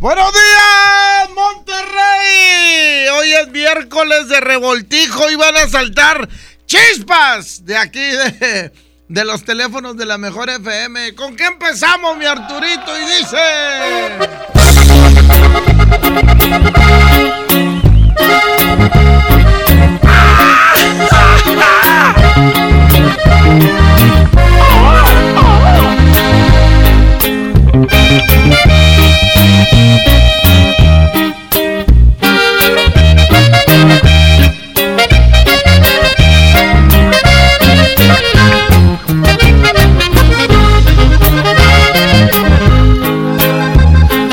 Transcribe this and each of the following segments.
Buenos días, Monterrey. Hoy es miércoles de revoltijo y van a saltar chispas de aquí de, de los teléfonos de la mejor FM. ¿Con qué empezamos, mi Arturito? Y dice...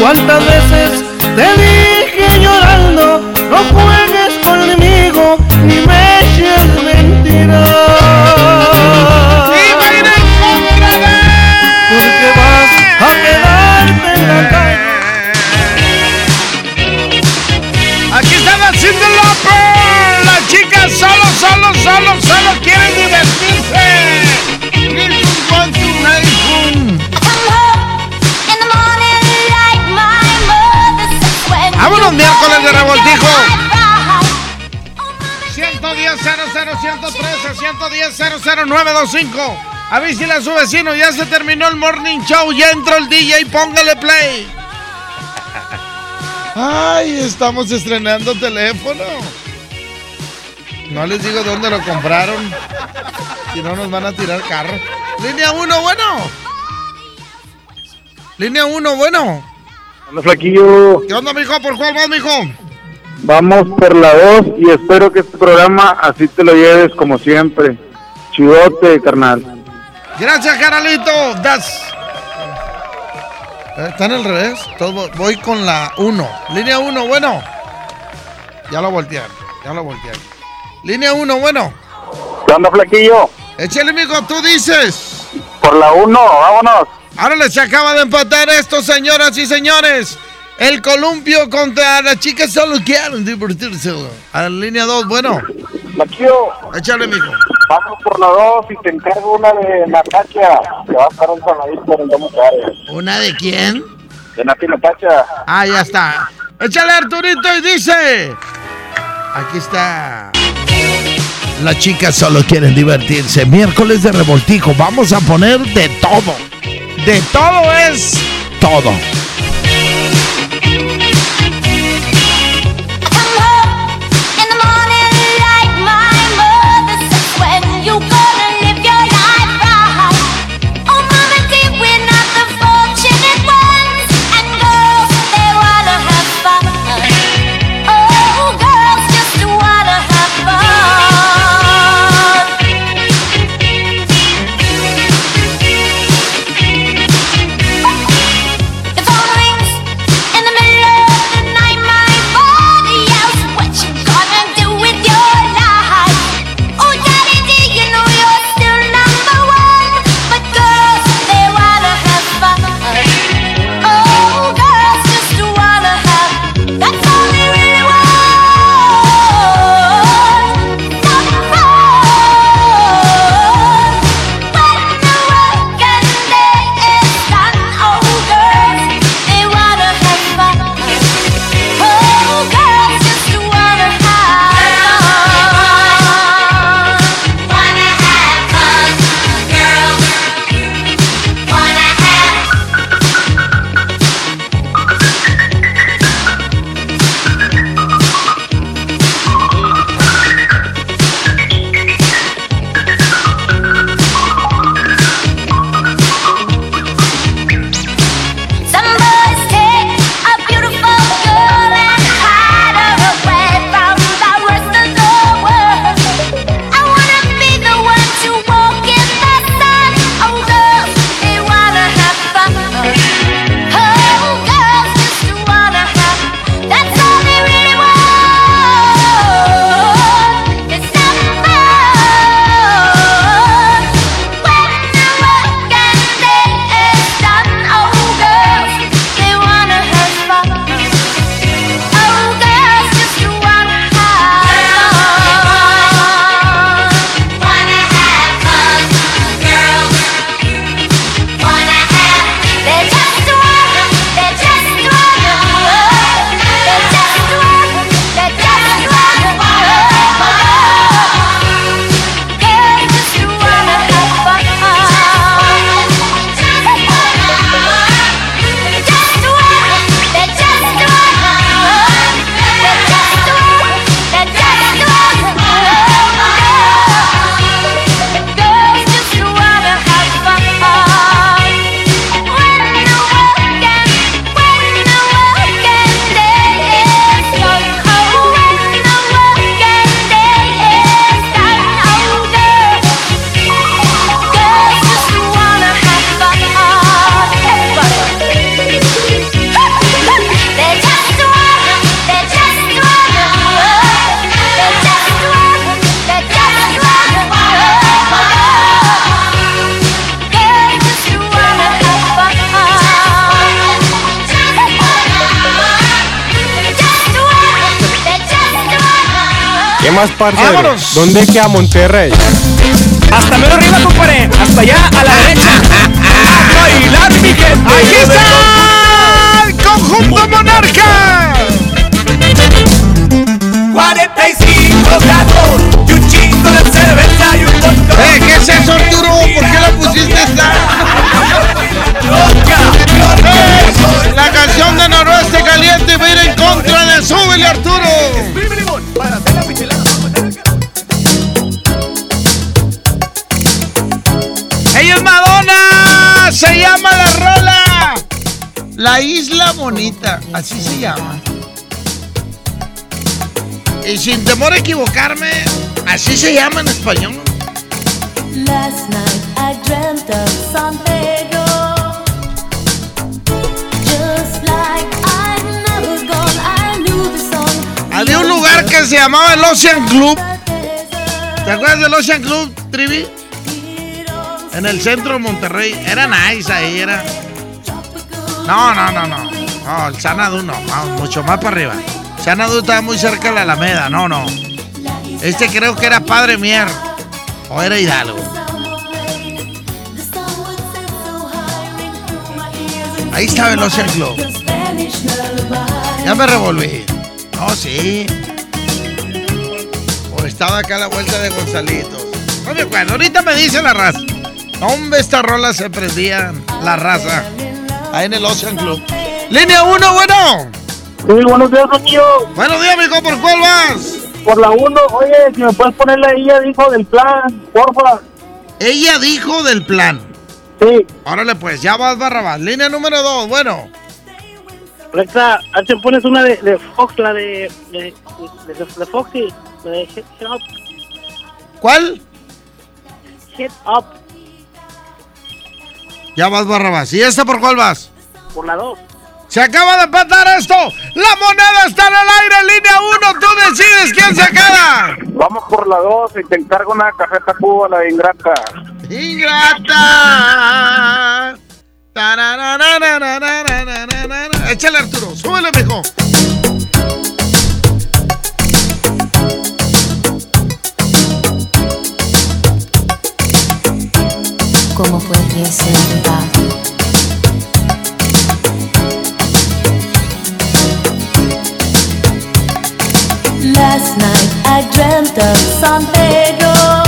¿Cuántas veces te dije llorando, no juegues conmigo ni me eches mentiras? 00925. Avísile a su vecino, ya se terminó el morning show, ya entró el DJ, póngale play. Ay, estamos estrenando teléfono. No les digo dónde lo compraron. Si no nos van a tirar carro. Línea 1, bueno. Línea 1, bueno. Hola, flaquillo. ¿Qué onda, mijo? ¿Por cuál vas, mijo? Vamos por la 2 y espero que este programa así te lo lleves como siempre. Chidote, carnal. Gracias, carnalito. Das. Eh, ¿Están al revés? Todo- voy con la 1. Línea 1, bueno. Ya lo voltearon. Ya lo voltearon. Línea 1, bueno. ¿Qué onda, flaquillo? Échale, mijo, tú dices. Por la 1, vámonos. Ahora les acaba de empatar esto, señoras y señores. El columpio contra las chicas solo quieren divertirse. A la línea 2, bueno. Flaquillo, Échale, mijo. Vamos por la 2 y te encargo una de Natacha. Que va a estar un sonadito en dos. ¿Una de quién? De Nati Natacha. Ah, ya está. Échale Arturito y dice. Aquí está. Las chicas solo quieren divertirse. Miércoles de revoltijo. Vamos a poner de todo. De todo es todo. Parcero? Vámonos. ¿Dónde queda Monterrey? Hasta menos arriba, compadre. Hasta allá, a la derecha. A bailar, mi gente. ¡Aquí está! ¡El conjunto monarca! Así se llama. Y sin temor a equivocarme, así se llama en español. Last night I dreamt of San Pedro. Just like never gone, I knew the song. Había un lugar que se llamaba el Ocean Club. ¿Te acuerdas del Ocean Club, Trivi? En el centro de Monterrey. Era nice ahí, era. No, no, no, no. No, el Sanadu no. mucho más para arriba. Sanadu estaba muy cerca de la Alameda. No, no. Este creo que era Padre Mier. O era Hidalgo. Ahí el Ocean Club. Ya me revolví. No, sí. O estaba acá a la vuelta de Gonzalitos. No me acuerdo. Ahorita me dice la raza. Hombre, esta rola se prendía la raza. Ahí en el Ocean Club. Línea 1, bueno. Sí, buenos días, amigo. Buenos días, mijo. ¿Por cuál vas? Por la 1, oye, si me puedes ponerle ahí, ya dijo del plan, porfa. Ella dijo del plan. Sí. Órale, pues, ya vas, Barrabás. Línea número 2, bueno. Alexa, te pones una de, de Fox, la de. de, de, de Foxy. La de Hit Up. ¿Cuál? Hit Up. Ya vas, Barrabás. ¿Y esta por cuál vas? Por la 2. Se acaba de empatar esto. La moneda está en el aire, línea 1. Tú decides quién se queda. Vamos por la 2 y te encargo una cafeta cuba, la de ingrata. Ingrata. Échale, Arturo. Súbele, mijo. ¿Cómo fue que se Last night I dreamt of San Pedro.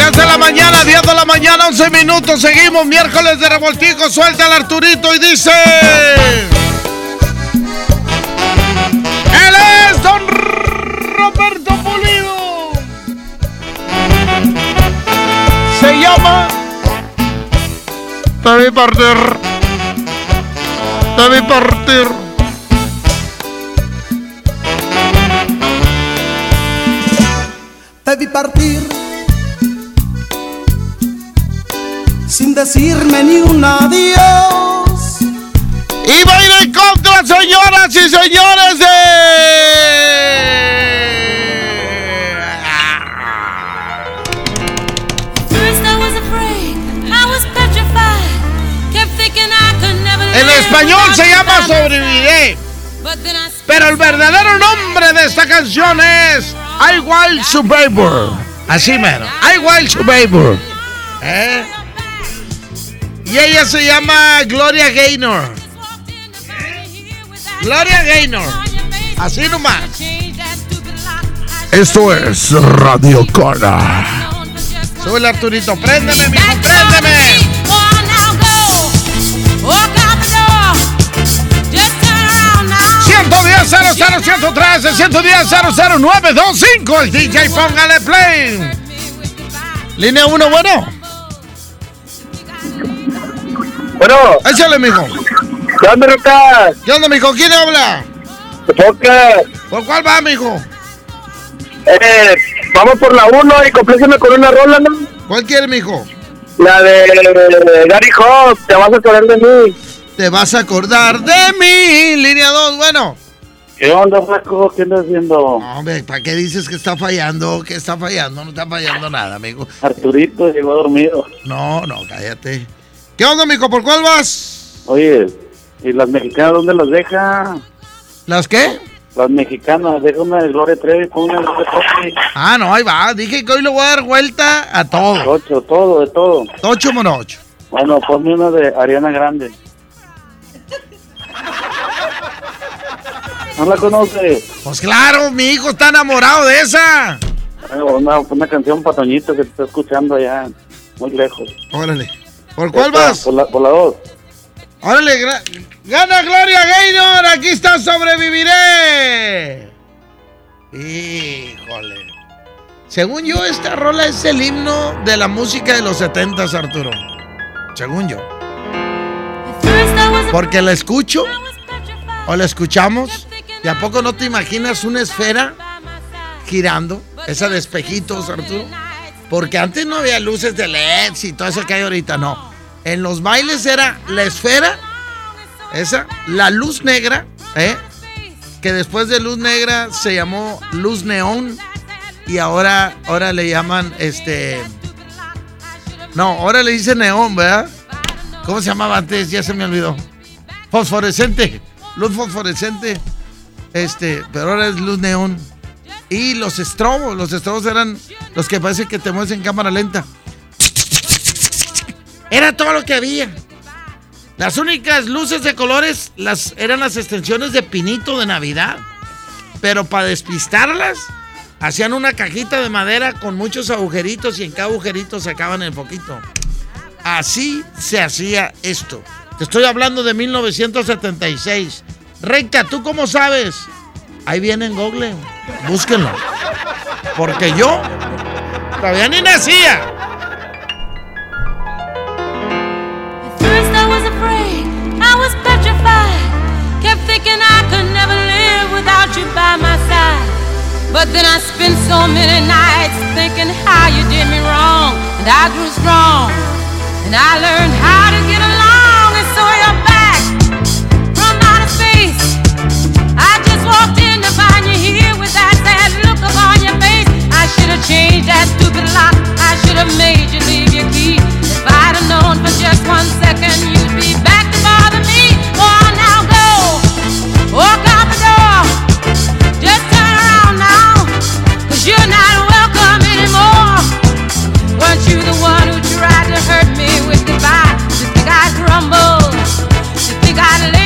10 de la mañana, 10 de la mañana, 11 minutos. Seguimos miércoles de revoltijo. Suelta al Arturito y dice. Él es Don Roberto Pulido. Se llama. Debe partir. Debe partir. Debe partir decirme ni un adiós. Y va a ir en contra, señoras y señores de. First I was afraid, I was petrified. Kept thinking I could never En español se llama. Sobreviviré. But then I Pero el verdadero nombre de esta canción es I Wild Survivor. Así mero. I Wild Survivor. ¿Eh? Y ella se llama Gloria Gaynor. Gloria Gaynor. Así nomás. Esto es Radio Cora. Súbele Arturito, préndeme, mijo, préndeme. Just turn around now. 110 00 113 110 00925 El DJ póngale play. Línea 1, bueno. Bueno, Échale, mijo. ¿qué onda, Roca? ¿Qué onda, mijo? ¿Quién habla? ¿Por cuál va, mijo? eh, vamos por la 1 y compléjame con una rola, ¿no? ¿Cuál quiere, mijo? La de Gary Hobbs, te vas a acordar de mí. Te vas a acordar de mí. Línea 2, bueno. ¿Qué onda, Flaco? ¿Qué andas haciendo? No, hombre, ¿para qué dices que está fallando? Que está fallando? No está fallando nada, amigo. Arturito llegó dormido. No, no, cállate. ¿Qué onda, mijo? ¿Por cuál vas? Oye, ¿y las mexicanas dónde las deja? ¿Las qué? Las mexicanas, deja una de Gloria Trevi, pon una de Gloria Trevi. Ah, no, ahí va. Dije que hoy le voy a dar vuelta a todo. Ocho, todo, de todo. Ocho monocho. Bueno, ponme una de Ariana Grande. ¿No la conoces? Pues claro, mi hijo está enamorado de esa. Una, una canción para Toñito que te está escuchando allá, muy lejos. Órale. ¿Por cuál Esta, vas? Por la, por la dos. Órale, gana Gloria Gaynor. Aquí está, sobreviviré. Híjole. Según yo, esta rola es el himno de la música de los 70 Arturo. Según yo. Porque la escucho o la escuchamos. ¿Y a poco no te imaginas una esfera girando? Esa de espejitos, Arturo. Porque antes no había luces de LEDs y todo eso que hay ahorita, no. En los bailes era la esfera, esa, la luz negra, ¿eh? que después de luz negra se llamó luz neón y ahora, ahora le llaman este... No, ahora le dicen neón, ¿verdad? ¿Cómo se llamaba antes? Ya se me olvidó. Fosforescente, luz fosforescente, este, pero ahora es luz neón. Y los estrobos, los estrobos eran los que parece que te mueves en cámara lenta. Era todo lo que había. Las únicas luces de colores las, eran las extensiones de pinito de Navidad. Pero para despistarlas, hacían una cajita de madera con muchos agujeritos y en cada agujerito sacaban el poquito. Así se hacía esto. Te estoy hablando de 1976. Recta, ¿tú cómo sabes? Ahí viene en Google. Búsquenlo. Porque yo todavía ni nacía. But then I spent so many nights thinking how you did me wrong. And I grew strong. And I learned how to get along. And so you're back from outer space. I just walked in to find you here with that sad look upon your face. I should have changed that stupid lock. I should have made you leave your key. If I'd have known for just one second you'd be back to bother me. Now go. Walk out the door. Just turn around now. Cause you're not welcome anymore. Weren't you the one who tried to hurt me with goodbye? Vamos a un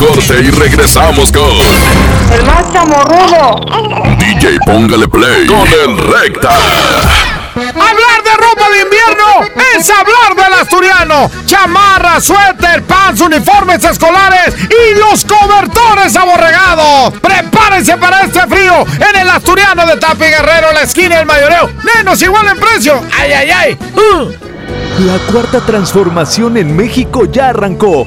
corte y regresamos con El más chamorrudo. DJ Póngale Play con el Recta. Hablar de ropa de invierno es hablar del asturiano. Chamarra, suéter, pants, uniformes escolares y los cobertores aborregados. Prepárense para este frío en el asturiano de Tapi Guerrero, la esquina del mayoreo. Menos igual en precio. ¡Ay, ay, ay! Uh. La cuarta transformación en México ya arrancó.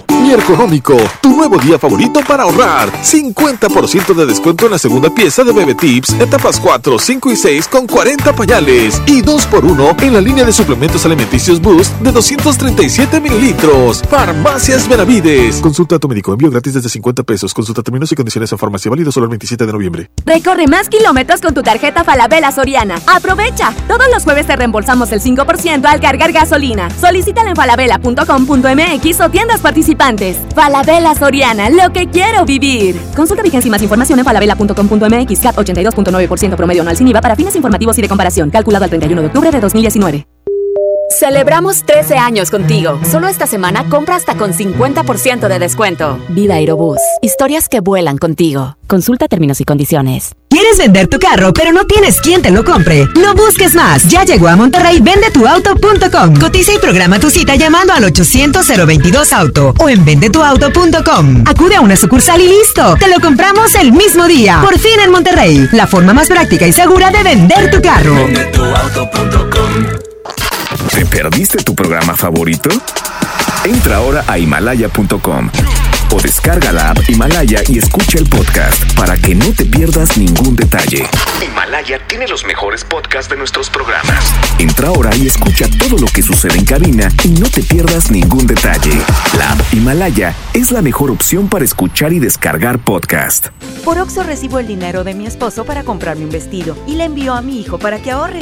Mi Económico, tu nuevo día favorito para ahorrar. 50% de descuento en la segunda pieza de Bebe Tips, etapas 4, 5 y 6 con 40 pañales. Y 2x1 en la línea de suplementos alimenticios Boost de 237 mililitros. Farmacias Benavides. Consulta a tu médico. Envío gratis desde 50 pesos. Consulta términos y condiciones en farmacia. Válido solo el 27 de noviembre. Recorre más kilómetros con tu tarjeta Falabella Soriana. ¡Aprovecha! Todos los jueves te reembolsamos el 5% al cargar gasolina. Solicítala en falabella.com.mx o tiendas participantes. Falabella Soriana, lo que quiero vivir. Consulta vigencia y más información en falabella.com.mx. CAT 82.9% promedio anual sin IVA para fines informativos y de comparación. Calculado al 31 de octubre de 2019. Celebramos 13 años contigo. Solo esta semana compra hasta con 50% de descuento. Vida Aerobús. Historias que vuelan contigo. Consulta términos y condiciones. ¿Quieres vender tu carro pero no tienes quien te lo compre? No busques más. Ya llegó a Monterrey vendetuauto.com. Cotiza y programa tu cita llamando al 800-022-AUTO o en vendetuauto.com. Acude a una sucursal y listo. Te lo compramos el mismo día. Por fin en Monterrey. La forma más práctica y segura de vender tu carro. ¿Te perdiste tu programa favorito? Entra ahora a himalaya.com o descarga la app Himalaya y escucha el podcast para que no te pierdas ningún detalle. Himalaya tiene los mejores podcasts de nuestros programas. Entra ahora y escucha todo lo que sucede en cabina y no te pierdas ningún detalle. La app Himalaya es la mejor opción para escuchar y descargar podcast. Por Oxo recibo el dinero de mi esposo para comprarme un vestido y le envío a mi hijo para que ahorre.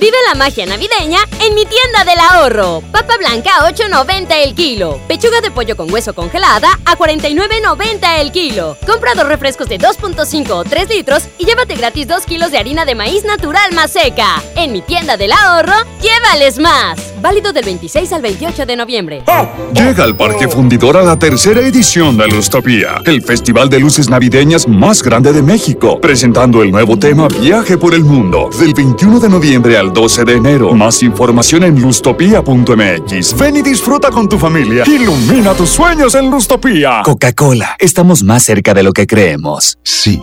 Vive la magia navideña en mi tienda del ahorro. Papa blanca a 8.90 el kilo. Pechuga de pollo con hueso congelada a 49.90 el kilo. Compra dos refrescos de 2.5 o 3 litros y llévate gratis 2 kilos de harina de maíz natural más seca. En mi tienda del ahorro, llévales más. Válido del 26 al 28 de noviembre. Llega al Parque Fundidor a la tercera edición de Lustopía, el festival de luces navideñas más grande de México, presentando el nuevo tema Viaje por el Mundo, del 21 de noviembre al 12 de enero. Más información en lustopía.mx. Ven y disfruta con tu familia. Ilumina tus sueños en Lustopía. Coca-Cola, estamos más cerca de lo que creemos. Sí,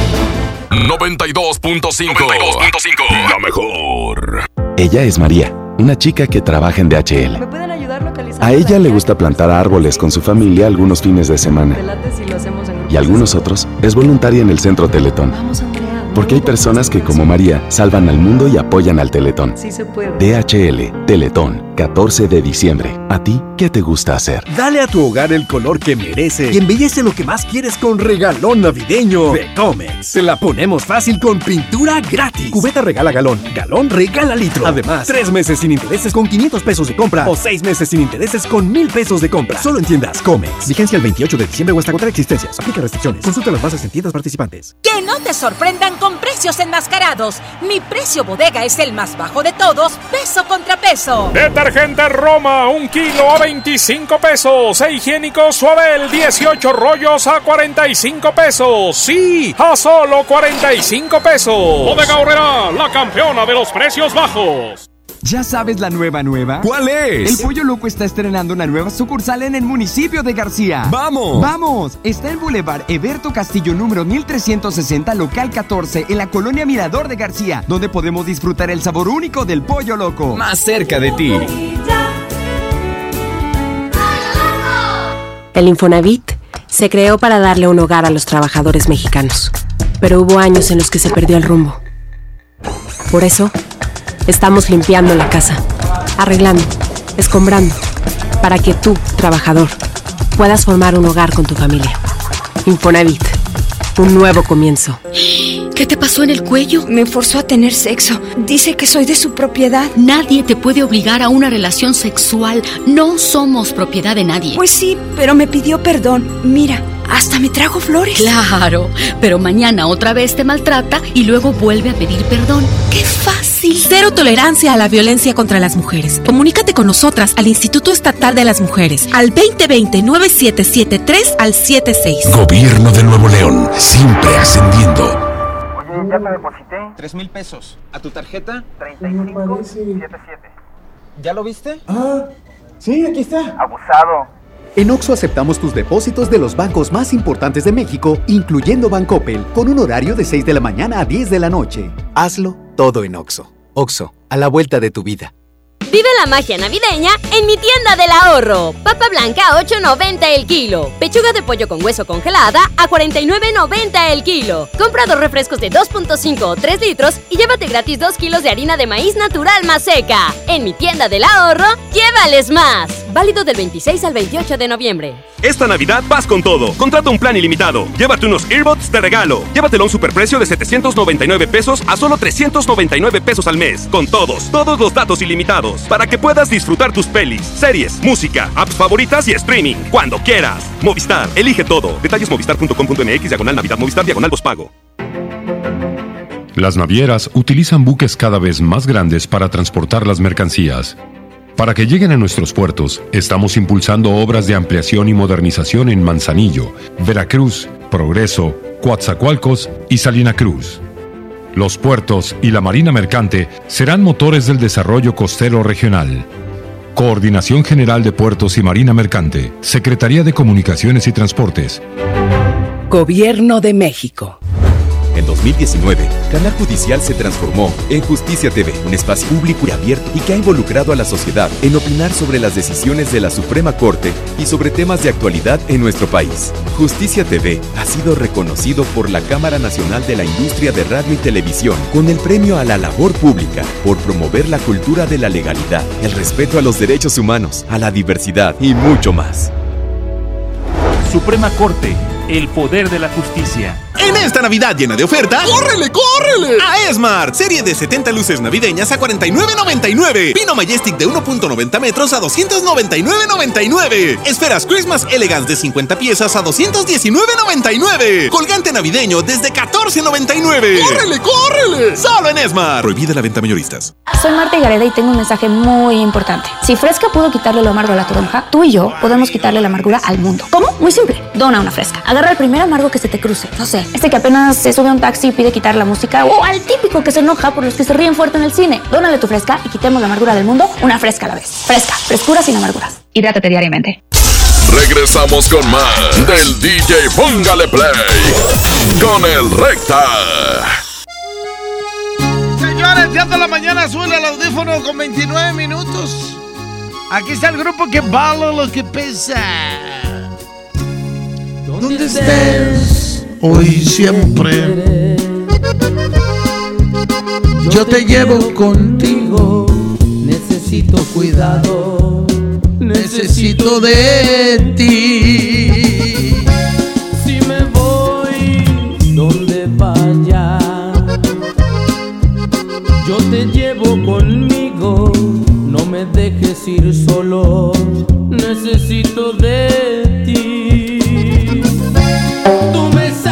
92.5. La mejor. Ella es María, una chica que trabaja en DHL. ¿Me pueden ayudar localizando? A ella le gusta plantar árboles con su familia algunos fines de semana. si lo hacemos en Y algunos otros es voluntaria en el centro Teletón. Vamos, Andrea. Porque hay personas que, como María, salvan al mundo y apoyan al Teletón. Sí se puede. DHL, Teletón, 14 de diciembre. ¿A ti qué te gusta hacer? Dale a tu hogar el color que merece y embellece lo que más quieres con regalón navideño de Comex. Se la ponemos fácil con pintura gratis. Cubeta regala galón, galón regala litro. Además, tres meses sin intereses con 500 pesos de compra o seis meses sin intereses con 1000 pesos de compra. Solo en tiendas Comex. Vigencia el 28 de diciembre o hasta agotar existencias. Aplica restricciones. Consulta las bases en tiendas participantes. Que no te sorprendan con precios enmascarados. Mi precio bodega es el más bajo de todos, peso contra peso. Detergente Roma, un kilo a 25 pesos. E higiénico Suabel, 18 rollos a 45 pesos. Sí, a solo 45 pesos. Bodega Horrera, la campeona de los precios bajos. ¿Ya sabes la nueva nueva? ¿Cuál es? El Pollo Loco está estrenando una nueva sucursal en el municipio de García. ¡Vamos! ¡Vamos! Está en Boulevard Eberto Castillo número 1360, local 14, en la colonia Mirador de García, donde podemos disfrutar el sabor único del Pollo Loco. Más cerca de ti. El Infonavit se creó para darle un hogar a los trabajadores mexicanos, pero hubo años en los que se perdió el rumbo. Por eso, estamos limpiando la casa, arreglando, escombrando, para que tú, trabajador, puedas formar un hogar con tu familia. Infonavit, un nuevo comienzo. ¿Qué te pasó en el cuello? Me forzó a tener sexo. Dice que soy de su propiedad. Nadie te puede obligar a una relación sexual. No somos propiedad de nadie. Pues sí, pero me pidió perdón. Mira, hasta me trajo flores. Claro, pero mañana otra vez te maltrata y luego vuelve a pedir perdón. ¡Qué fácil! Cero tolerancia a la violencia contra las mujeres. Comunícate con nosotras al Instituto Estatal de las Mujeres al 2020-9773 al 76. Gobierno de Nuevo León, siempre ascendiendo. Oye, ya te deposité. Tres mil pesos. ¿A tu tarjeta? 3577. ¿Ya lo viste? Ah, sí, aquí está. Abusado. En Oxo aceptamos tus depósitos de los bancos más importantes de México, incluyendo Bancoppel, con un horario de 6 de la mañana a 10 de la noche. Hazlo todo en Oxo. Oxo, a la vuelta de tu vida. Vive la magia navideña en mi tienda del ahorro. Papa blanca a 8.90 el kilo. Pechuga de pollo con hueso congelada a 49.90 el kilo. Compra dos refrescos de 2.5 o 3 litros y llévate gratis 2 kilos de harina de maíz natural más seca. En mi tienda del ahorro, llévales más. Válido del 26 al 28 de noviembre. Esta Navidad vas con todo. Contrata un plan ilimitado. Llévate unos earbuds de regalo. Llévatelo a un superprecio de 799 pesos a solo 399 pesos al mes. Con todos, todos los datos ilimitados. Para que puedas disfrutar tus pelis, series, música, apps favoritas y streaming. Cuando quieras. Movistar, elige todo. Detalles movistar.com.mx, diagonal Navidad, Movistar, diagonal pago. Las navieras utilizan buques cada vez más grandes para transportar las mercancías. Para que lleguen a nuestros puertos, estamos impulsando obras de ampliación y modernización en Manzanillo, Veracruz, Progreso, Coatzacoalcos y Salina Cruz. Los puertos y la marina mercante serán motores del desarrollo costero regional. Coordinación General de Puertos y Marina Mercante, Secretaría de Comunicaciones y Transportes. Gobierno de México. En 2019, Canal Judicial se transformó en Justicia TV, un espacio público y abierto y que ha involucrado a la sociedad en opinar sobre las decisiones de la Suprema Corte y sobre temas de actualidad en nuestro país. Justicia TV ha sido reconocido por la Cámara Nacional de la Industria de Radio y Televisión con el premio a la labor pública por promover la cultura de la legalidad, el respeto a los derechos humanos, a la diversidad y mucho más. Suprema Corte, el poder de la justicia. En esta Navidad llena de ofertas, ¡córrele, córrele! A Esmart, serie de 70 luces navideñas a 49.99. Pino Majestic de 1.90 metros a 299.99. Esferas Christmas Elegance de 50 piezas a 219.99. Colgante navideño desde 14.99. ¡Córrele, córrele! Solo en Esmart. Prohibida la venta mayoristas. Soy Marta Gareda y tengo un mensaje muy importante. Si Fresca pudo quitarle lo amargo a la toronja, tú y yo podemos quitarle la amargura al mundo. ¿Cómo? Muy simple. Dona una Fresca. Agarra el primer amargo que se te cruce. No sé, este que apenas se sube a un taxi y pide quitar la música o al típico que se enoja por los que se ríen fuerte en el cine. Dónale tu Fresca y quitemos la amargura del mundo una Fresca a la vez. Fresca. Frescura sin amarguras. Hidrátate diariamente. Regresamos con más del DJ Póngale Play con el Recta. Señores, ya de la mañana suena el audífono con 29 minutos. Aquí está el grupo que vale lo que pesa. ¿Dónde estés? Hoy siempre. Yo te llevo contigo. Necesito cuidado. Necesito de ti. Si me voy donde vaya, yo te llevo conmigo. No me dejes ir solo. Necesito de ti. Tú me.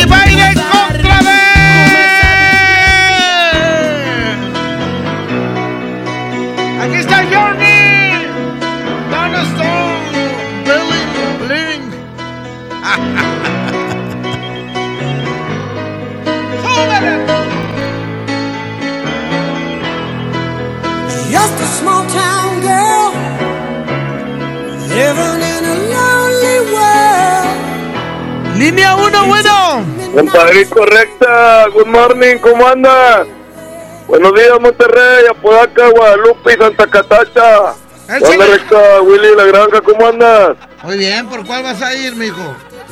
¡Y va a ir en cuidar. contra de- Aquí está Johnny. Donna Stone. Billy Blink. Just a small town girl living Línea 1, bueno. Compadrito recta, good morning, ¿cómo anda? Buenos días, Monterrey, Apodaca, Guadalupe y Santa Catacha. ¿Qué onda, recta? Willy La Granja, ¿cómo andas? Muy bien, ¿por cuál vas a ir, mijo?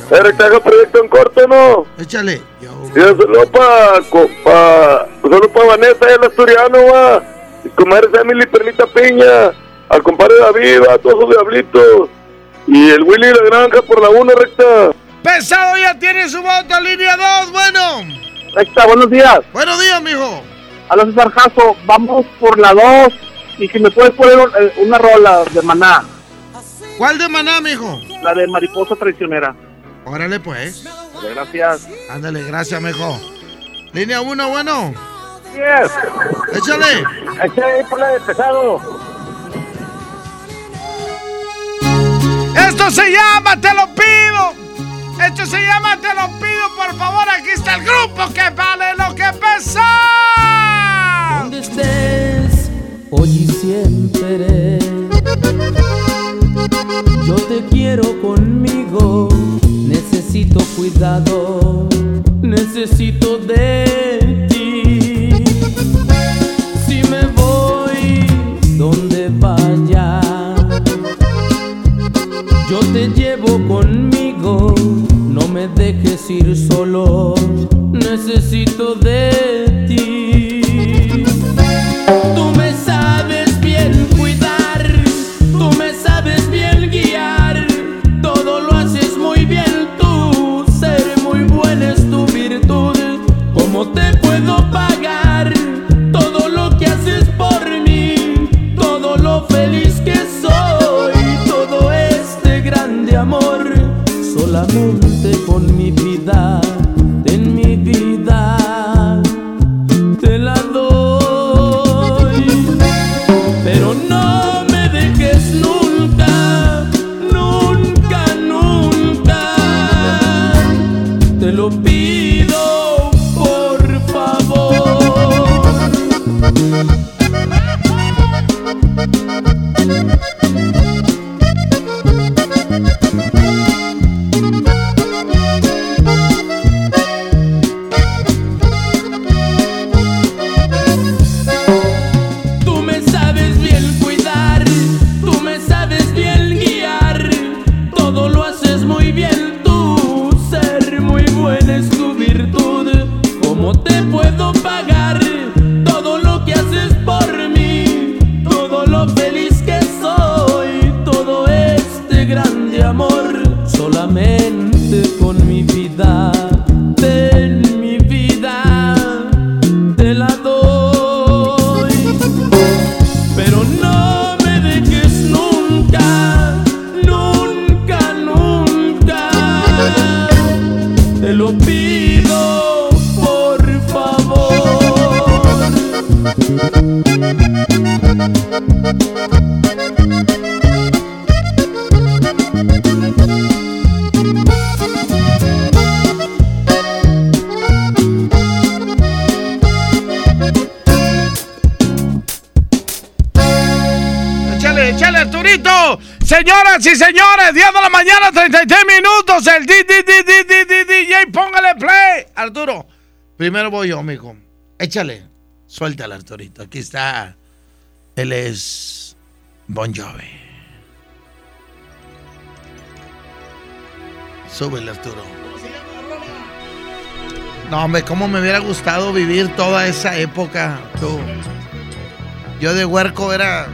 Eh, recta, haga proyecto en corto, ¿no? Échale. Sí, solo para pa, solo pa Vanessa, el asturiano, va. Y comadre Emily Perlita Piña, al compadre David, a todos sus diablitos. Y el Willy La Granja por la 1, recta. Pesado ya tiene su voto, línea 2, bueno. Recta, buenos días. Buenos días, mijo. A los César Jasso, vamos por la 2. Y si me puedes poner eh, una rola de maná, ¿Cuál de maná, mijo? la de mariposa traicionera. Órale, pues. Gracias. Ándale, gracias, mijo. Línea 1, bueno. Yes. Échale. Échale por la de pesado. Esto se llama Te lo pido. Esto se llama Te lo pido, por favor. Aquí está el grupo que vale lo que pesa. Donde estés, hoy y siempre. Yo te quiero conmigo. Necesito cuidado. Necesito de yo te llevo conmigo. No me dejes ir solo. Necesito de ti. Solamente con mi vida, Échale, échale, Arturito. Señoras y señores, 10 de la mañana, 33 minutos. El DJ, póngale play. Arturo, primero voy yo, mijo. Échale, suéltale, Arturito. Aquí está. Él es Bon Jovi. Súbele, Arturo. No, hombre, cómo me hubiera gustado vivir toda esa época, tú. Yo de huerco era.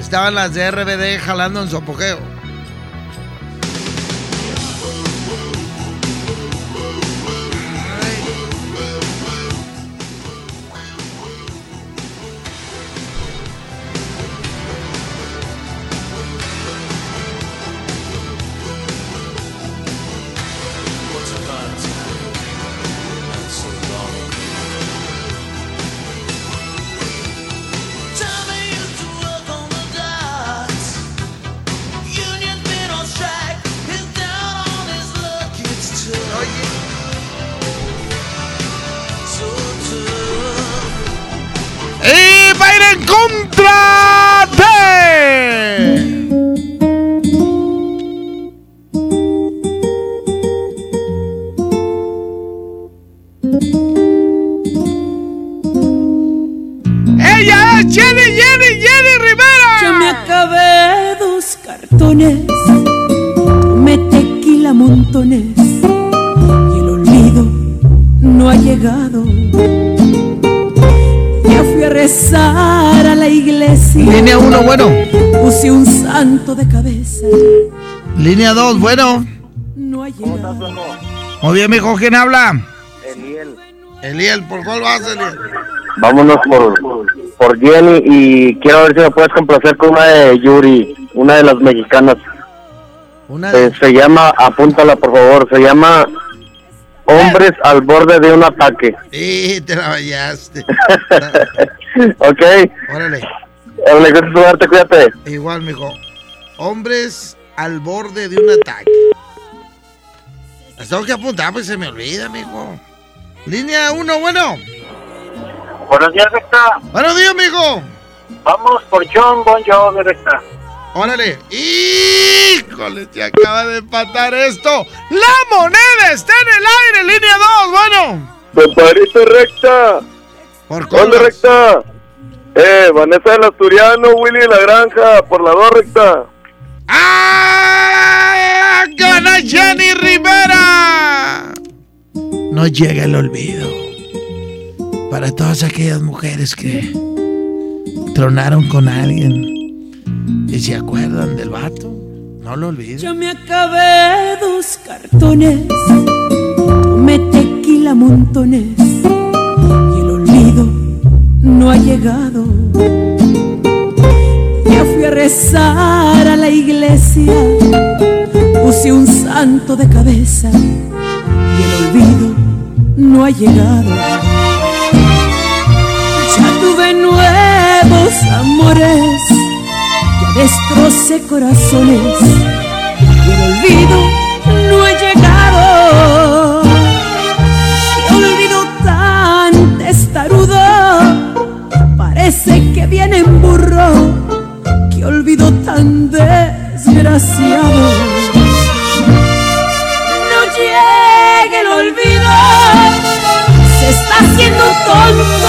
Estaban las de RBD jalando en su apogeo. De cabeza. Línea 2, bueno. No ha llegado. Muy bien, mijo, ¿quién habla? Eliel. Eliel, ¿por cuál vas, Eliel? Vámonos por, por Jenny y quiero ver si me puedes complacer con una de Yuri, una de las mexicanas. Una Eh, se llama, apúntala por favor, se llama Hombres al borde de un ataque. Sí, te la vallaste. ¿Ok? Órale. Órale, gracias por darte, cuídate. Igual, mijo. Hombres al borde de un ataque. Las tengo que apuntar, pues se me olvida, mijo. Línea 1, bueno. Buenos días, Recta. Buenos días, mijo. Vamos por John Bon Jovi, Recta. Órale. ¡Híjole! Se acaba de empatar esto. ¡La moneda está en el aire! Línea 2, bueno. Compadrito recta. ¿Por ¿Dónde recta? Eh, Vanessa del Asturiano, Willy de la Granja, por la dos recta. ¡Ah! ¡Gana Jenny Rivera! No llega el olvido. Para todas aquellas mujeres que tronaron con alguien y se acuerdan del vato, no lo olviden. Ya me acabé dos cartones, me tequila montones y el olvido no ha llegado. A rezar a la iglesia, puse un santo de cabeza y el olvido no ha llegado. Ya tuve nuevos amores, ya destrocé corazones y el olvido no ha llegado. Qué olvido tan testarudo, parece que viene en burro. Olvido tan desgraciado. No llegue el olvido, se está haciendo tonto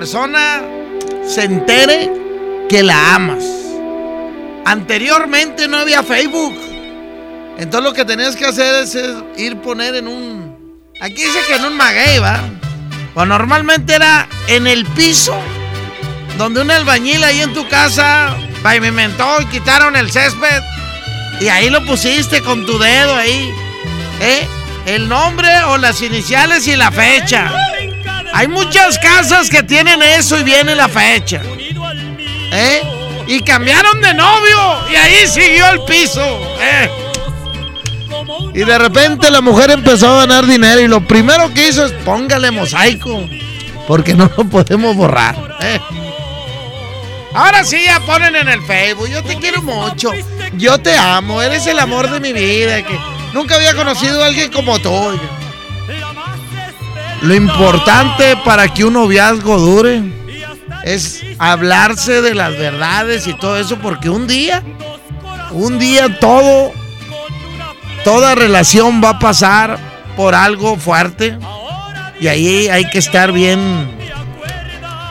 persona se entere que la amas. Anteriormente no había Facebook. Entonces lo que tenías que hacer es, ir poner en un... Aquí dice que en un maguey, ¿va? Pues normalmente era en el piso donde un albañil ahí en tu casa pavimentó y quitaron el césped y ahí lo pusiste con tu dedo ahí, ¿eh? El nombre o las iniciales y la fecha. Hay muchas casas que tienen eso y viene la fecha, ¿eh? Y cambiaron de novio y ahí siguió el piso, ¿eh? Y de repente la mujer empezó a ganar dinero y lo primero que hizo es póngale mosaico, porque no lo podemos borrar, ¿eh? Ahora sí ya ponen en el Facebook, yo te quiero mucho, yo te amo, eres el amor de mi vida, que nunca había conocido a alguien como tú. Lo importante para que un noviazgo dure es hablarse de las verdades y todo eso, porque un día, un día todo, toda relación va a pasar por algo fuerte y ahí hay que estar bien,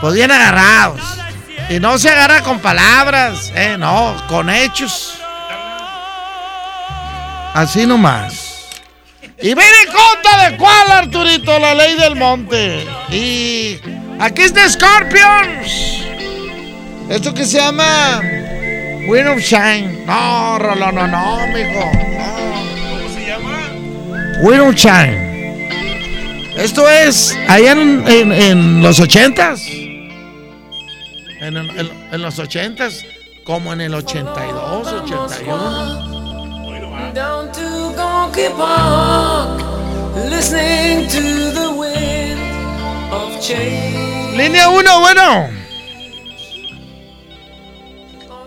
pues bien agarrados. Y no se agarra con palabras, eh, no, con hechos. Así nomás. Y viene en contra de cuál, Arturito, la ley del monte. Y aquí es de Scorpions. Esto que se llama Wind of Shine. No, Rolo, no, no, mijo. ¿Cómo se llama? Wind of Shine. Esto es allá en, en- en los ochentas. En, en- en los ochentas, como en el 82, 81. Down to Gonky Park, listening to the wind of change. Línea 1, bueno.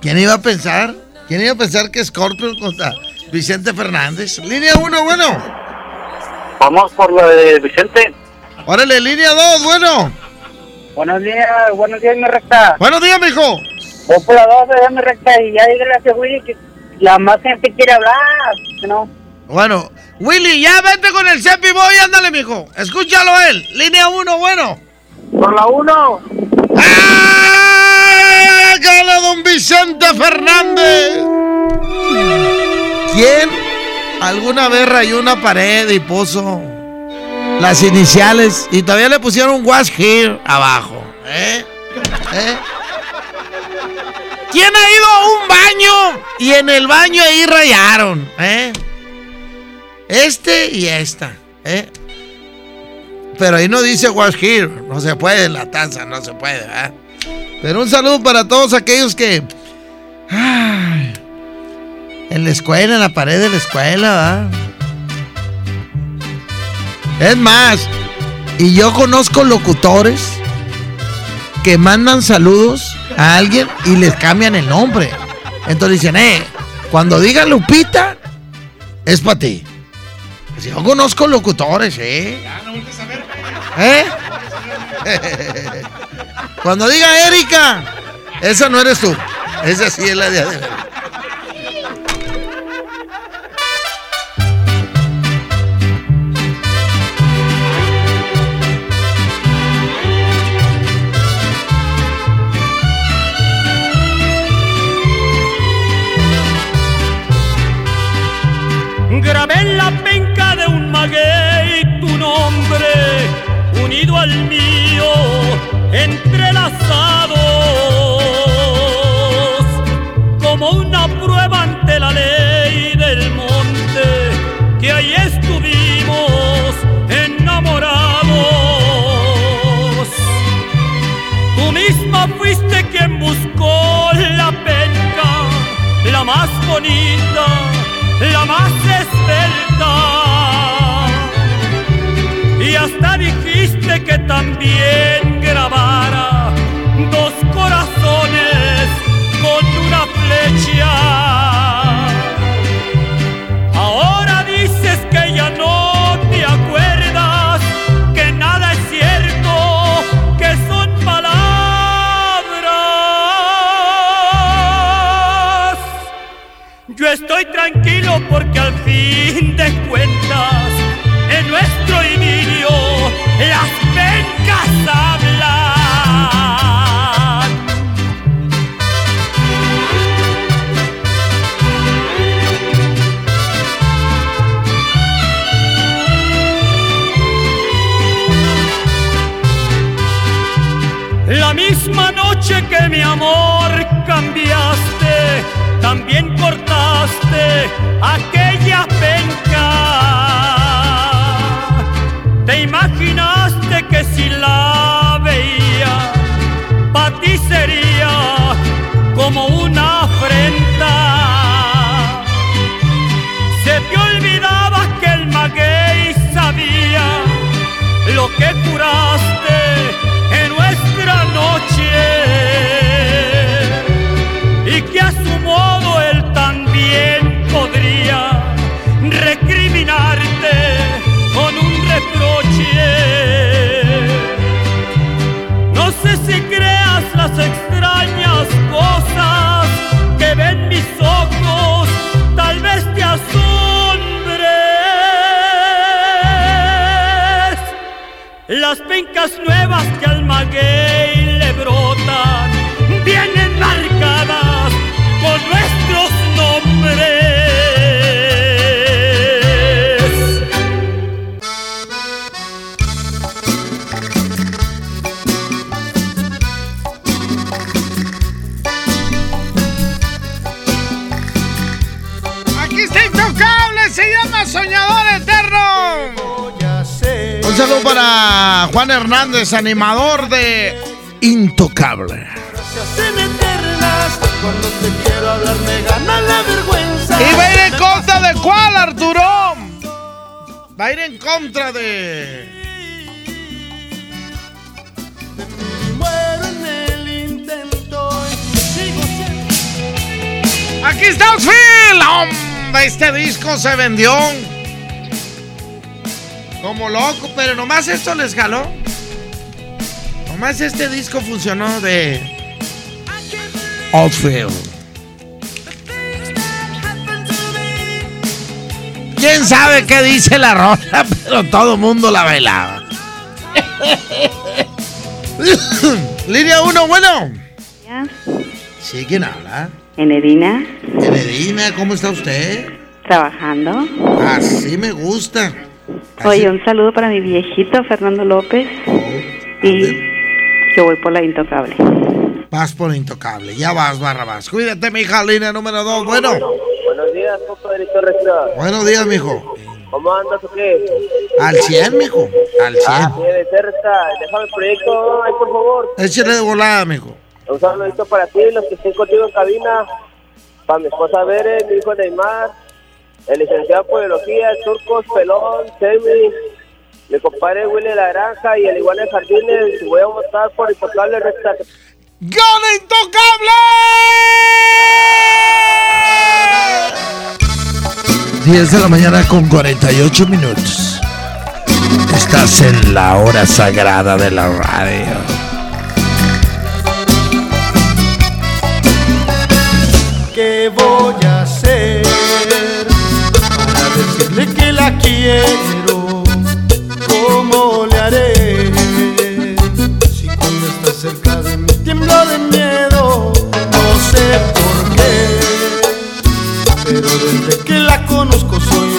¿Quién iba a pensar? ¿Quién iba a pensar que Scorpio contra Vicente Fernández? Línea 1, bueno. Vamos por lo de Vicente. Órale, línea 2, bueno. Buenos días, buenos días, mi recta. Buenos días, mijo. Voy por la 2, mi recta, y ya dígale a ese Willy que la más gente quiere hablar, ¿no? Bueno, Willy, ya vete con el Cepi Boy, ándale, mijo. Escúchalo él. Línea 1, bueno. Por la 1. ¡Ah! ¡Gana don Vicente Fernández! ¿Quién alguna vez rayó una pared y puso las iniciales y todavía le pusieron wash here abajo? ¿Eh? ¿Eh? ¿Quién ha ido a un baño y en el baño ahí rayaron? ¿Eh? Este y esta. ¿Eh? Pero ahí no dice wash here. No se puede en la taza, no se puede. ¿verdad? Pero un saludo para todos aquellos que. ay, en la escuela, en la pared de la escuela, ¿verdad? Es más, y yo conozco locutores que mandan saludos a alguien y les cambian el nombre. Entonces dicen, eh, cuando diga Lupita, es para ti. Pues Yo conozco locutores, ¿eh? ¿Eh? Cuando diga Erika, esa no eres tú. Esa sí es la de Gra dijiste que también grabara dos corazones con una flecha. Ahora dices que ya no te acuerdas, que nada es cierto, que son palabras. Yo estoy tranquilo porque al fin de cuentas, en nuestro idilio, las que mi amor extrañas cosas que ven mis ojos, tal vez te asombres. Las pencas nuevas que al para Juan Hernández, animador de Intocable. ¿Y va a ir en contra de cuál, Arturo? Va a ir en contra de. Sigo siendo. Aquí está Phil. Este disco se vendió como loco, pero nomás esto les jaló. Nomás este disco funcionó de Oldfield. ¿Quién sabe qué dice la rola? Pero todo el mundo la bailaba. Línea 1, bueno. Sí, ¿quién habla? Enedina, Enedina, ¿cómo está usted? trabajando. Así me gusta. Oye, un saludo para mi viejito Fernando López. Y yo voy por la intocable. Vas por intocable. Ya vas, Barrabás. Cuídate, mi hija, línea número 2. Bueno. Buenos días, Recta. Buenos días, mijo. ¿Cómo andas o qué? Al 100, mijo. Al 100. Ah, sí, de cerca. Déjame el proyecto, ahí, por favor. Échale de volada, mijo. Un saludito para ti, los que estén contigo en cabina. Para mi esposa Beren, mi hijo Neymar. El licenciado en Biología, el Turcos, Pelón, Semi. Mi compadre Willy La Granja y el igual de Jardines. Voy a votar por Intocable Recta. ¡Gana Intocable! 10 de la mañana con 48 minutos. Estás en la hora sagrada de la radio. ¿Qué voy a hacer decirle que la quiero? ¿Cómo le haré? Si cuando está cerca de mí tiemblo de miedo, no sé por qué. Pero desde que la conozco soy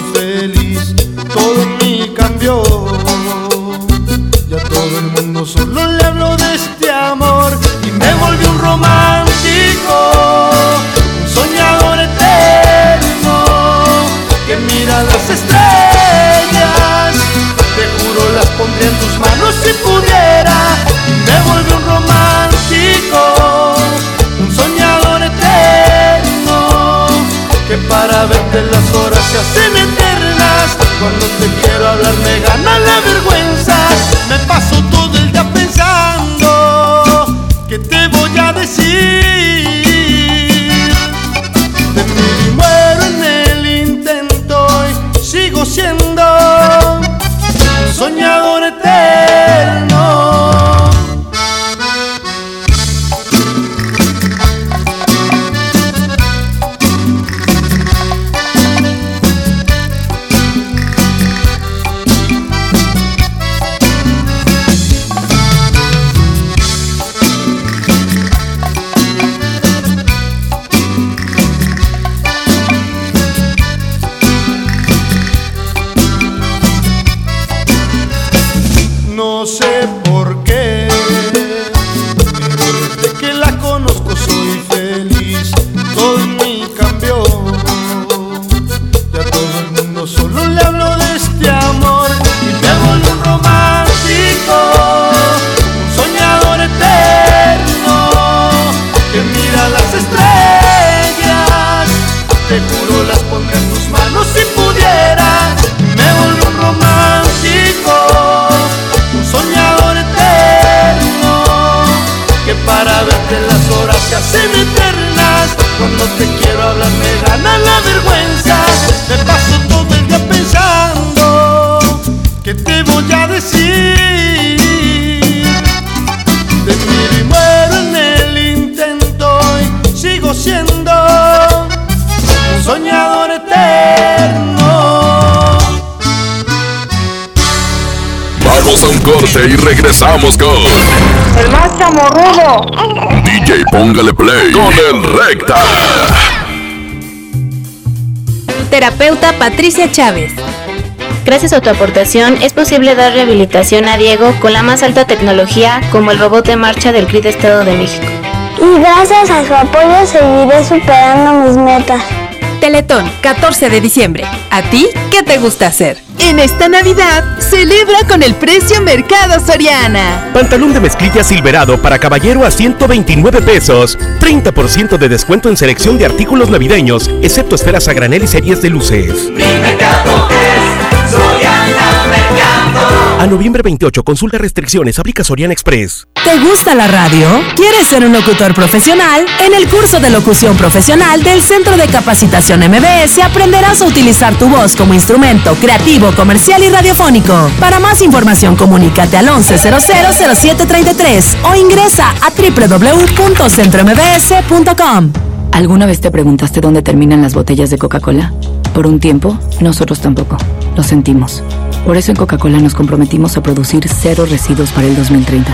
Terapeuta Patricia Chávez. Gracias a tu aportación es posible dar rehabilitación a Diego con la más alta tecnología como el robot de marcha del CRID Estado de México. Y gracias a su apoyo seguiré superando mis metas. Teletón, 14 de diciembre. ¿A ti qué te gusta hacer? En esta Navidad, celebra con el precio Mercado Soriana. Pantalón de mezclilla silverado para caballero a 129 pesos. 30% de descuento en selección de artículos navideños, excepto esferas a granel y series de luces. A noviembre 28, consulta restricciones, aplica Soriana Express. ¿Te gusta la radio? ¿Quieres ser un locutor profesional? En el curso de locución profesional del Centro de Capacitación MBS aprenderás a utilizar tu voz como instrumento creativo, comercial y radiofónico. Para más información, comunícate al 11000733 o ingresa a www.centrombs.com. ¿Alguna vez te preguntaste dónde terminan las botellas de Coca-Cola? Por un tiempo, nosotros tampoco. Lo sentimos. Por eso en Coca-Cola nos comprometimos a producir cero residuos para el 2030.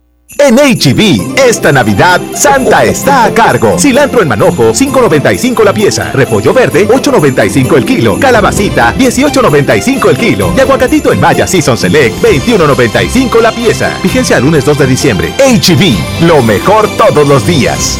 En HB, esta Navidad, Santa está a cargo. Cilantro en manojo, 5.95 la pieza. Repollo verde, 8.95 el kilo. Calabacita, 18.95 el kilo. Y aguacatito en Maya Season Select, 21.95 la pieza. Vigencia al lunes 2 de diciembre. HB, lo mejor todos los días.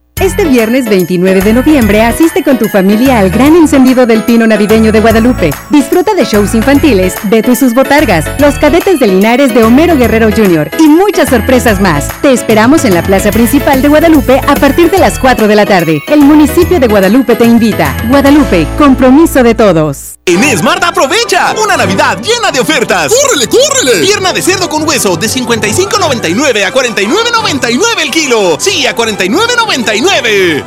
Este viernes 29 de noviembre asiste con tu familia al gran encendido del Pino Navideño de Guadalupe. Disfruta de shows infantiles, Beto y sus botargas, los cadetes de Linares de Homero Guerrero Jr. y muchas sorpresas más. Te esperamos en la plaza principal de Guadalupe a partir de las 4 de la tarde. El municipio de Guadalupe te invita. Guadalupe, compromiso de todos. En Smart aprovecha una Navidad llena de ofertas. ¡Córrele, córrele! Pierna de cerdo con hueso de 55.99 a 49.99 el kilo. Sí, a 49.99.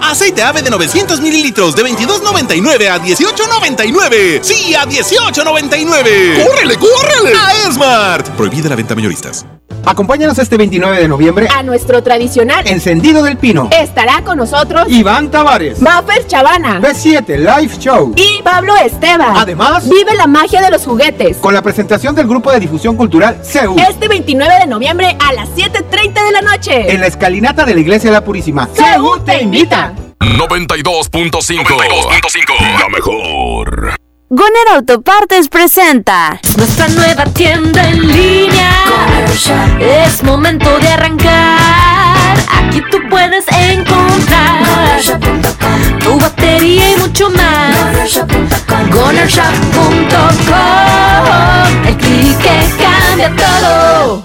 Aceite ave de 900 mililitros de 22.99 a 18.99. Sí, a 18.99. ¡Córrele, córrele! A Smart. Prohibida la venta mayoristas. Acompáñanos este 29 de noviembre a nuestro tradicional Encendido del Pino. Estará con nosotros Iván Tavares, Maffer Chavana, B7 Live Show y Pablo Esteban. Además, vive la magia de los juguetes con la presentación del grupo de difusión cultural CEU. Este 29 de noviembre a las 7:30 de la noche en la escalinata de la Iglesia de la Purísima. CEU te invita. 92.5 La mejor. Goner Autopartes presenta nuestra nueva tienda en línea. Es momento de arrancar. Aquí tú puedes encontrar tu batería y mucho más. Gonershop.com El clic que cambia todo.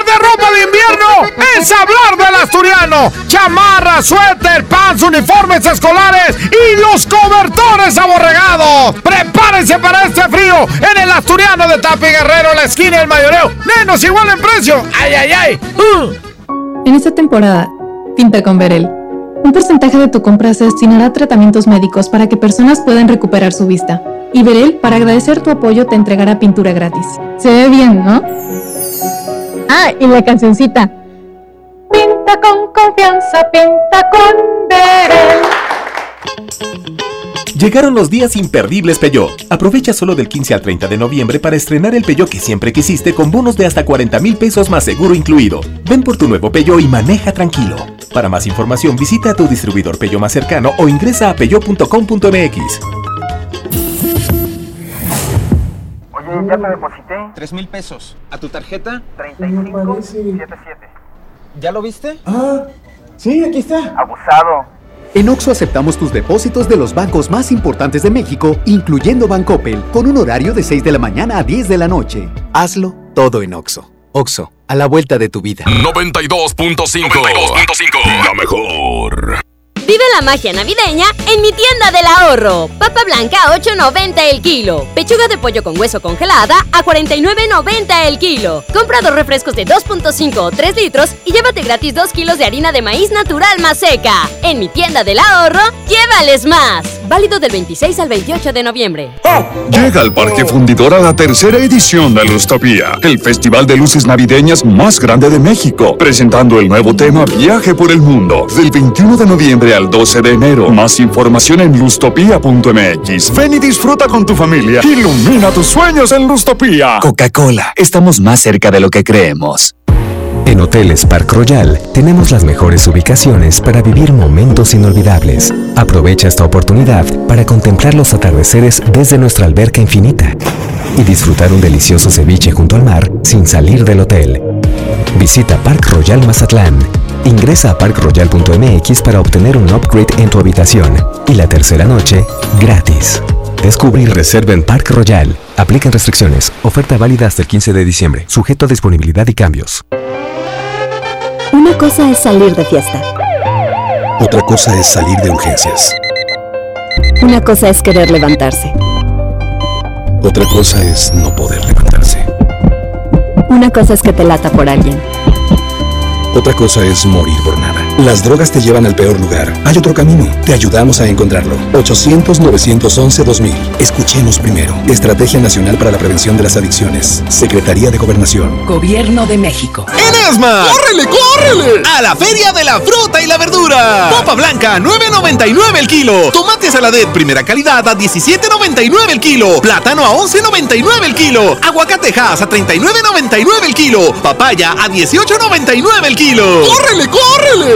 Ropa de invierno es hablar del asturiano. Chamarra, suéter, pants, uniformes escolares y los cobertores aborregados. Prepárense para este frío en el asturiano de Tapi Guerrero, la esquina del mayoreo. Menos igual en precio. ¡Ay, ay, ay! Uh. En esta temporada, pinta con Verel. Un porcentaje de tu compra se destinará a tratamientos médicos para que personas puedan recuperar su vista. Y Verel, para agradecer tu apoyo, te entregará pintura gratis. Se ve bien, ¿no? Ah, y la cancioncita. Pinta con confianza, pinta con Verel. Llegaron los días imperdibles Peugeot. Aprovecha solo del 15 al 30 de noviembre para estrenar el Peugeot que siempre quisiste con bonos de hasta 40 mil pesos más seguro incluido. Ven por tu nuevo Peugeot y maneja tranquilo. Para más información visita a tu distribuidor Peugeot más cercano o ingresa a peugeot.com.mx. Oye, ya te deposité 3 mil pesos. ¿A tu tarjeta? 3577. ¿Ya lo viste? Ah, sí, aquí está. Abusado. En Oxo aceptamos tus depósitos de los bancos más importantes de México, incluyendo Bancoppel, con un horario de 6 de la mañana a 10 de la noche. Hazlo todo en Oxo. Oxo, a la vuelta de tu vida. 92.5 La mejor. Vive la magia navideña en mi tienda del ahorro. Papa blanca a 8.90 el kilo. Pechuga de pollo con hueso congelada a 49.90 el kilo. Compra dos refrescos de 2.5 o 3 litros y llévate gratis 2 kilos de harina de maíz natural más seca. En mi tienda del ahorro, llévales más. Válido del 26 al 28 de noviembre. Llega al Parque Fundidor a la tercera edición de Lustopía, el festival de luces navideñas más grande de México, presentando el nuevo tema Viaje por el Mundo, del 21 de noviembre al 12 de enero. Más información en lustopia.mx. Ven y disfruta con tu familia. Ilumina tus sueños en Lustopía. Coca-Cola, estamos más cerca de lo que creemos. En Hoteles Park Royal tenemos las mejores ubicaciones para vivir momentos inolvidables. Aprovecha esta oportunidad para contemplar los atardeceres desde nuestra alberca infinita y disfrutar un delicioso ceviche junto al mar sin salir del hotel. Visita Park Royal Mazatlán. Ingresa a parkroyal.mx para obtener un upgrade en tu habitación y la tercera noche gratis. Descubre y reserva en Park Royal. Aplican restricciones. Oferta válida hasta el 15 de diciembre. Sujeto a disponibilidad y cambios. Una cosa es salir de fiesta. Otra cosa es salir de urgencias. Una cosa es querer levantarse. Otra cosa es no poder levantarse. Una cosa es que te lata por alguien. Otra cosa es morir por nada. Las drogas te llevan al peor lugar. Hay otro camino. Te ayudamos a encontrarlo. 800-911-2000. Escuchemos primero. Estrategia Nacional para la Prevención de las Adicciones. Secretaría de Gobernación. Gobierno de México. En Esmar. ¡Córrele, córrele! A la Feria de la Fruta y la Verdura. Papa blanca, 9.99 el kilo. Tomate saladet primera calidad a 17.99 el kilo. Plátano a 11.99 el kilo. Aguacate Hass a 39.99 el kilo. Papaya a 18.99 el kilo. ¡Córrele, córrele!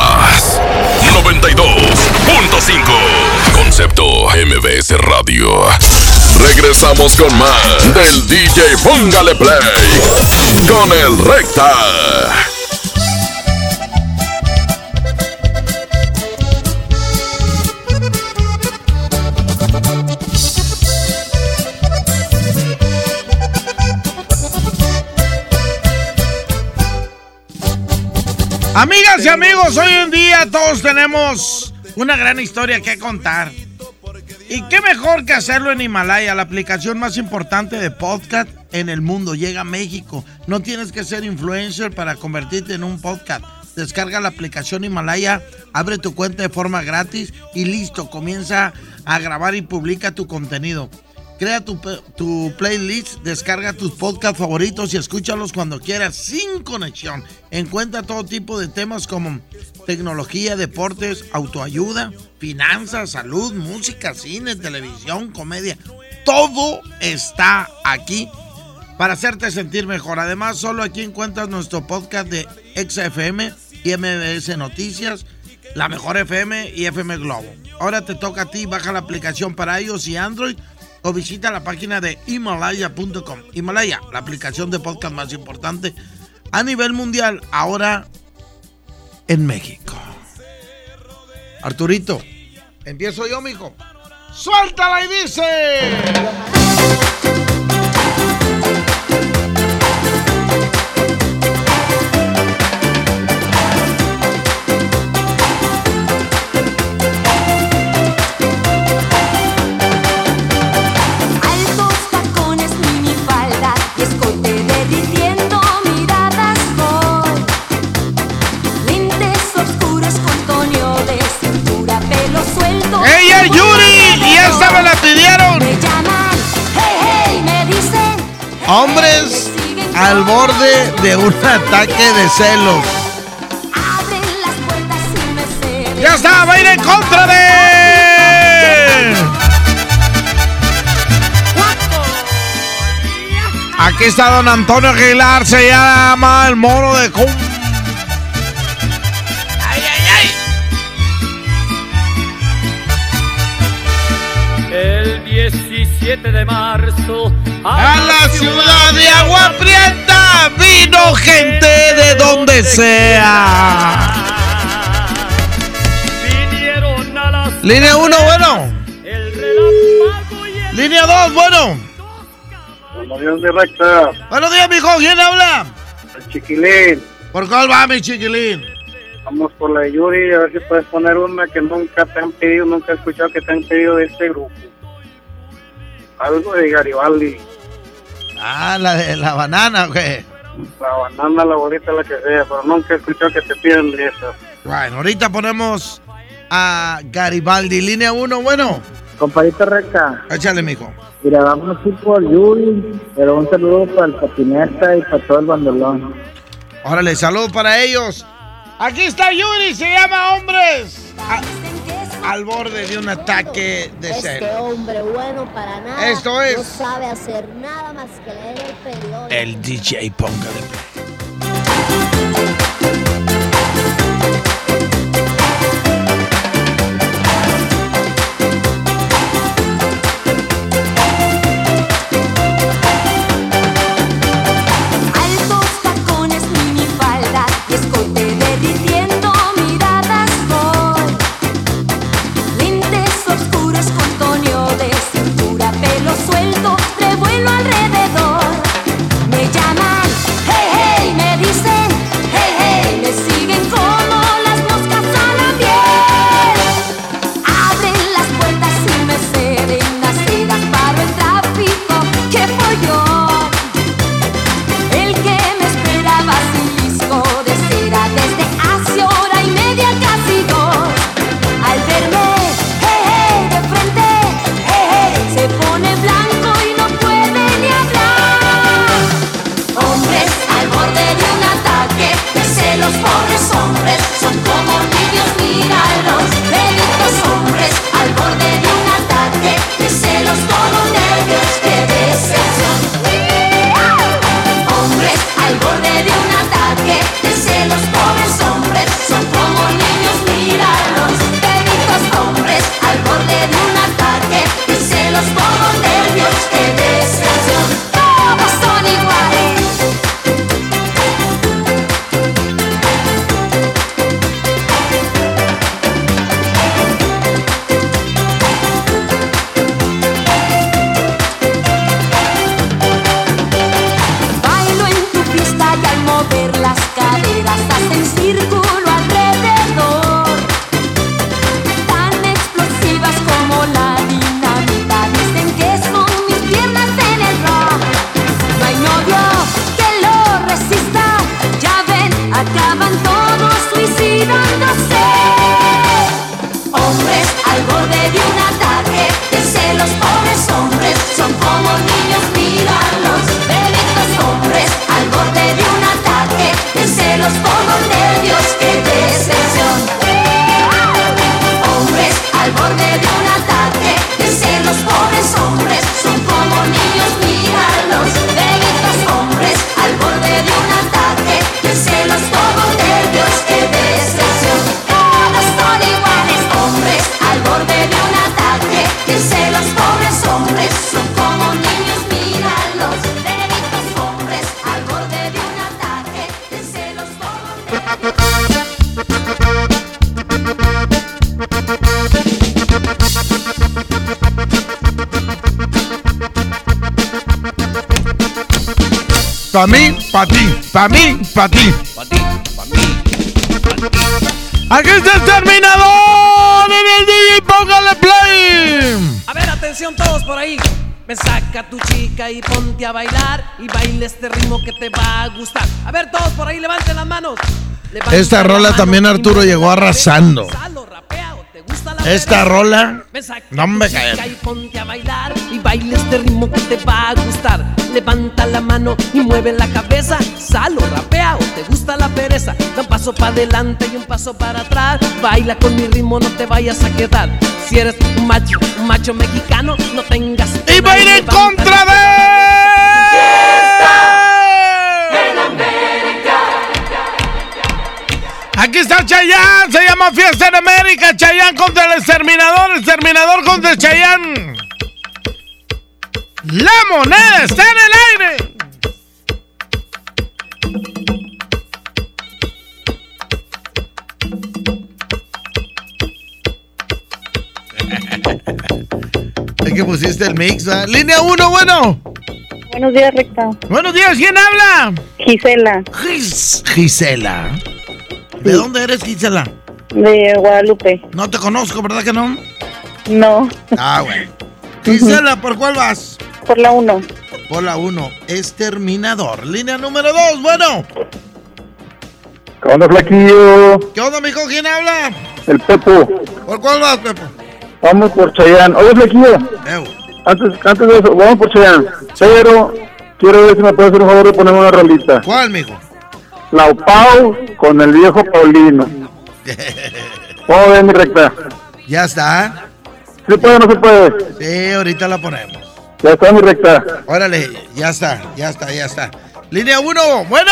92.5. Concepto MBS Radio. Regresamos con más del DJ Póngale Play con el Recta. Amigas y amigos, hoy en día todos tenemos una gran historia que contar. Y qué mejor que hacerlo en Himalaya, la aplicación más importante de podcast en el mundo. Llega a México. No tienes que ser influencer para convertirte en un podcast. Descarga la aplicación Himalaya, abre tu cuenta de forma gratis y listo, comienza a grabar y publica tu contenido. Crea tu, tu playlist, descarga tus podcasts favoritos y escúchalos cuando quieras sin conexión. Encuentra todo tipo de temas como tecnología, deportes, autoayuda, finanzas, salud, música, cine, televisión, comedia. Todo está aquí para hacerte sentir mejor. Además, solo aquí encuentras nuestro podcast de XFM y MBS Noticias, La Mejor FM y FM Globo. Ahora te toca a ti, baja la aplicación para iOS y Android o visita la página de himalaya.com. Himalaya, la aplicación de podcast más importante a nivel mundial, ahora en México. Arturito, empiezo yo, mijo. ¡Suéltala y dice! Hombres al borde de un ataque de celos. ¡Ya está! ¡Va a ir en contra de! Aquí está don Antonio Aguilar, se llama el mono de cum. 17 de marzo A la ciudad de Agua Prieta vino gente de donde sea. vinieron a las Línea 1, bueno. Línea 2, bueno. Buenos días, mi recta. Buenos días, mijo. ¿Quién habla? El chiquilín. ¿Por cuál va, mi chiquilín? Vamos por la de Yuri, a ver si puedes poner una que nunca te han pedido, nunca he escuchado que te han pedido de este grupo. Algo de Garibaldi. Ah, la de la banana, ¿o qué? La banana, la bolita, la que sea, pero nunca he escuchado que te pidan de esas. Bueno, ahorita ponemos a Garibaldi. Línea 1, bueno. Compadrito Recta, Échale, mijo. mira, vamos aquí por Yuri, pero un saludo para el patineta y para todo el bandolón. Órale, saludo para ellos. Aquí está Yuri, se llama Hombres. A- al borde de un ataque de Este celos. hombre bueno para nada. Esto es- No sabe hacer nada más que leer el periódico. El DJ Póngale. Este ritmo que te va a gustar. A ver, todos por ahí, levanten las manos. Levanta Esta la rola mano también Arturo llegó arrasando. Salo, rapea o te gusta la Esta rola, no me cae. y ponte a bailar y baile este ritmo que te va a gustar. Levanta la mano y mueve la cabeza. Salo, rapea o te gusta la pereza. Da un paso para adelante y un paso para atrás. Baila con mi ritmo, no te vayas a quedar. Si eres un macho, un macho mexicano, no tengas. Y baile contra Aquí está Chayanne, se llama Fiesta en América. Chayanne contra el exterminador, exterminador contra el Chayanne. La moneda está en el aire. Es que pusiste el mix, ¿verdad? Línea 1, bueno. Buenos días, Recta. Buenos días, ¿quién habla? Gisela, Gis- Gisela. ¿De dónde eres, Gisela? de Guadalupe. No te conozco, ¿verdad que no? No. Ah, bueno. Gisela, ¿por cuál vas? Por la 1. Por la 1, exterminador. Línea número 2, bueno. ¿Qué onda, flaquillo? ¿Qué onda, mijo? ¿Quién habla? El Pepo. ¿Por cuál vas, Pepo? Vamos por Chayán. Oye, flaquillo. Antes, antes de eso, vamos por Chayán. Pero quiero ver si me puedes hacer un favor de ponerme una rolita. ¿Cuál, mijo? La Pau con el viejo Paulino. ¿Cómo ven, mi recta? Ya está. ¿Se puede o no se puede? Sí, ahorita la ponemos. Ya está, mi recta. Órale, ya está, ya está, ya está. Línea 1, bueno.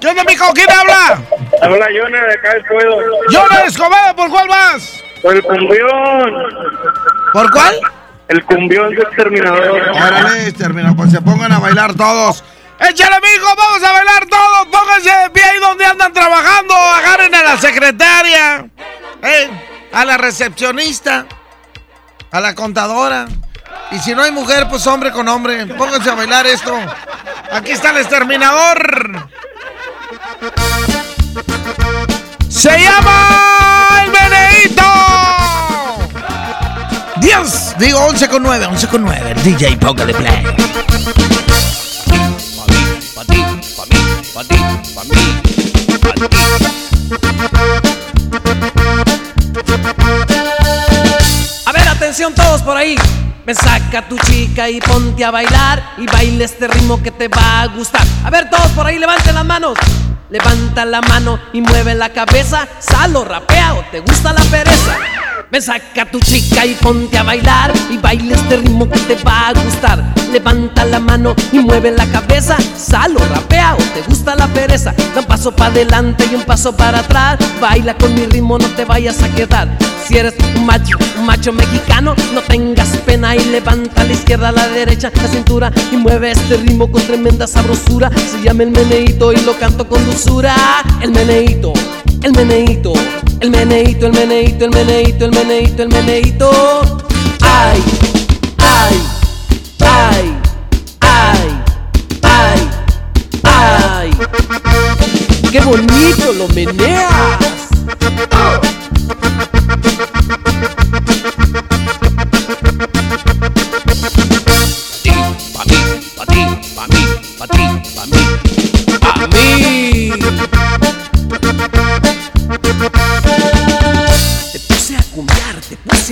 ¿Qué onda, mijo? ¿Quién habla? Habla Yona de acá del Escobedo. Yona Escobedo, ¿por cuál vas? Por el cumbión. ¿Por cuál? El cumbión del terminador. Órale, exterminador, pues se pongan a bailar todos. Échale, mijo, vamos a bailar todos. Pónganse de pie ahí donde andan trabajando. Agarren a la secretaria, eh, a la recepcionista, a la contadora. Y si no hay mujer, pues hombre con hombre. Pónganse a bailar esto. Aquí está el exterminador. Se llama el Meneito. 10, digo 11 con 9, 11 con 9. DJ, póngale play. A ver, atención todos por ahí. Me saca tu chica y ponte a bailar y baile este ritmo que te va a gustar. A ver, todos por ahí levanten las manos. Levanta la mano y mueve la cabeza. Salo, rapea o te gusta la pereza. Me saca tu chica y ponte a bailar y baile este ritmo que te va a gustar. Levanta la mano y mueve la cabeza. Salo, rapea o te gusta la pereza. Da un paso para adelante y un paso para atrás. Baila con mi ritmo, no te vayas a quedar. Si eres un macho, un macho mexicano, no tengas pena y levanta la izquierda, a la derecha, la cintura y mueve este ritmo con tremenda sabrosura. Se llama el meneíto y lo canto con dulzura. El meneíto, el meneíto, el meneíto, el meneíto, el meneíto, el meneíto, el meneíto. Ay, ay, ay, ay, ay, ay. Qué bonito lo meneas.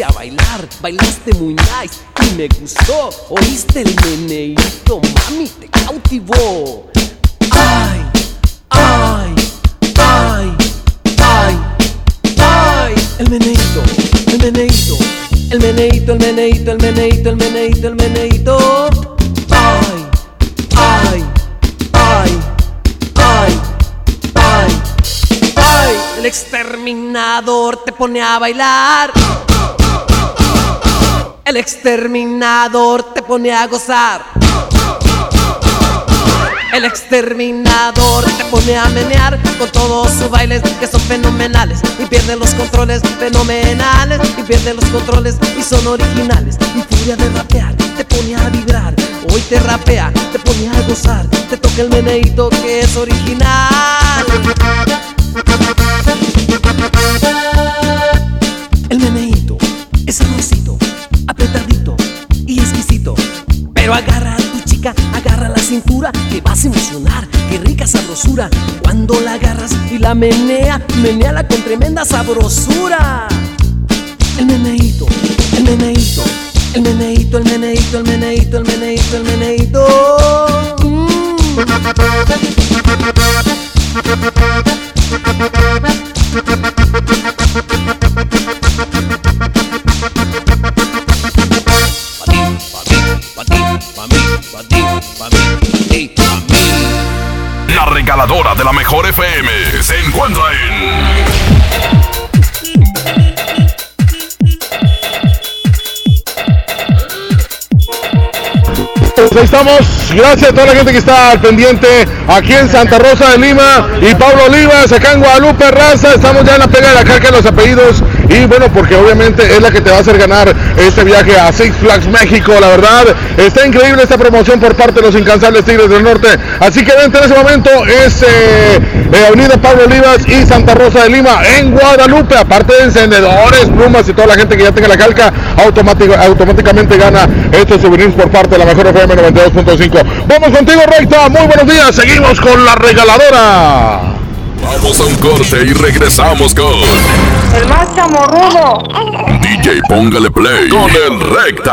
A bailar, bailaste muy nice y me gustó. Oíste el meneíto, mami, te cautivó. Ay, ay, ay, ay, ay, el meneíto, el meneíto, el meneíto, el meneíto, el meneíto, el meneíto, el meneíto. Ay, ay, ay, ay, ay, ay, el exterminador te pone a bailar. El exterminador te pone a gozar. El exterminador te pone a menear con todos sus bailes que son fenomenales y pierde los controles fenomenales y pierde los controles y son originales y furia de rapear te pone a vibrar. Hoy te rapea, te pone a gozar. Te toca el meneíto que es original. Pero agarra a tu chica, agarra la cintura, te vas a emocionar. Qué rica sabrosura. Cuando la agarras y la menea, meneala con tremenda sabrosura. El meneíto, el meneíto, el meneíto, el meneíto, el meneíto, el meneíto, el meneíto. La la mejor FM se encuentra en. Pues ahí estamos, gracias a toda la gente que está al pendiente aquí en Santa Rosa de Lima y Pablo Olivas, acá en Guadalupe Raza, estamos ya en la pega de la caca de los apellidos y bueno, porque obviamente es la que te va a hacer ganar este viaje a Six Flags México, la verdad, está increíble esta promoción por parte de los incansables Tigres del Norte, así que vente en ese momento, es eh, eh, Avenida Pablo Olivas y Santa Rosa de Lima en Guadalupe, aparte de encendedores, plumas y toda la gente que ya tenga la calca, automáticamente gana estos souvenirs por parte de la mejor FM 92.5. Vamos contigo, Recta. Muy buenos días. Seguimos con la regaladora. Vamos a un corte y regresamos con. El más chamorrudo. DJ Póngale Play con el Recta.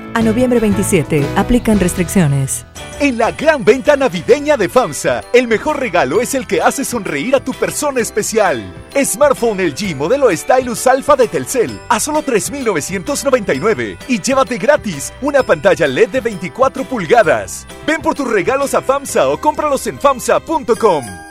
A noviembre 27 aplican restricciones. En la gran venta navideña de FAMSA, el mejor regalo es el que hace sonreír a tu persona especial. Smartphone LG modelo Stylus Alpha de Telcel a solo 3.999 y llévate gratis una pantalla LED de 24 pulgadas. Ven por tus regalos a FAMSA o cómpralos en FAMSA.com.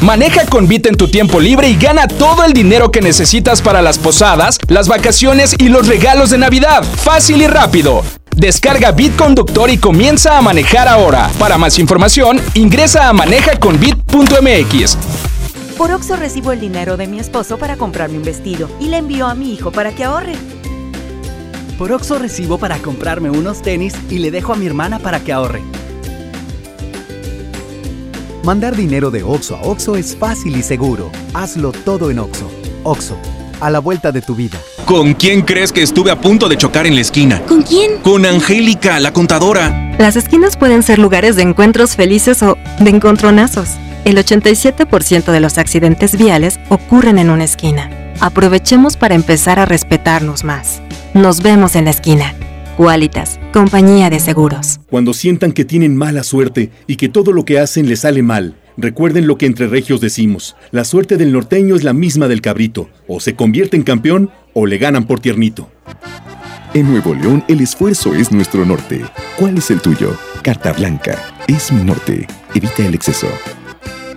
Maneja con Bit en tu tiempo libre y gana todo el dinero que necesitas para las posadas, las vacaciones y los regalos de Navidad. Fácil y rápido. Descarga Bit Conductor y comienza a manejar ahora. Para más información, ingresa a manejaconbit.mx. Por Oxo recibo el dinero de mi esposo para comprarme un vestido y le envío a mi hijo para que ahorre. Por Oxo recibo para comprarme unos tenis y le dejo a mi hermana para que ahorre. Mandar dinero de Oxo a Oxo es fácil y seguro. Hazlo todo en Oxo. Oxo, a la vuelta de tu vida. ¿Con quién crees que estuve a punto de chocar en la esquina? ¿Con quién? Con Angélica, la contadora. Las esquinas pueden ser lugares de encuentros felices o de encontronazos. El 87% de los accidentes viales ocurren en una esquina. Aprovechemos para empezar a respetarnos más. Nos vemos en la esquina. Qualitas, compañía de seguros. Cuando sientan que tienen mala suerte y que todo lo que hacen les sale mal, Recuerden lo que entre regios decimos. La suerte del norteño es la misma del cabrito. O se convierte en campeón o le ganan por tiernito. En Nuevo León, el esfuerzo es nuestro norte. ¿Cuál es el tuyo? Carta Blanca. Es mi norte. Evita el exceso.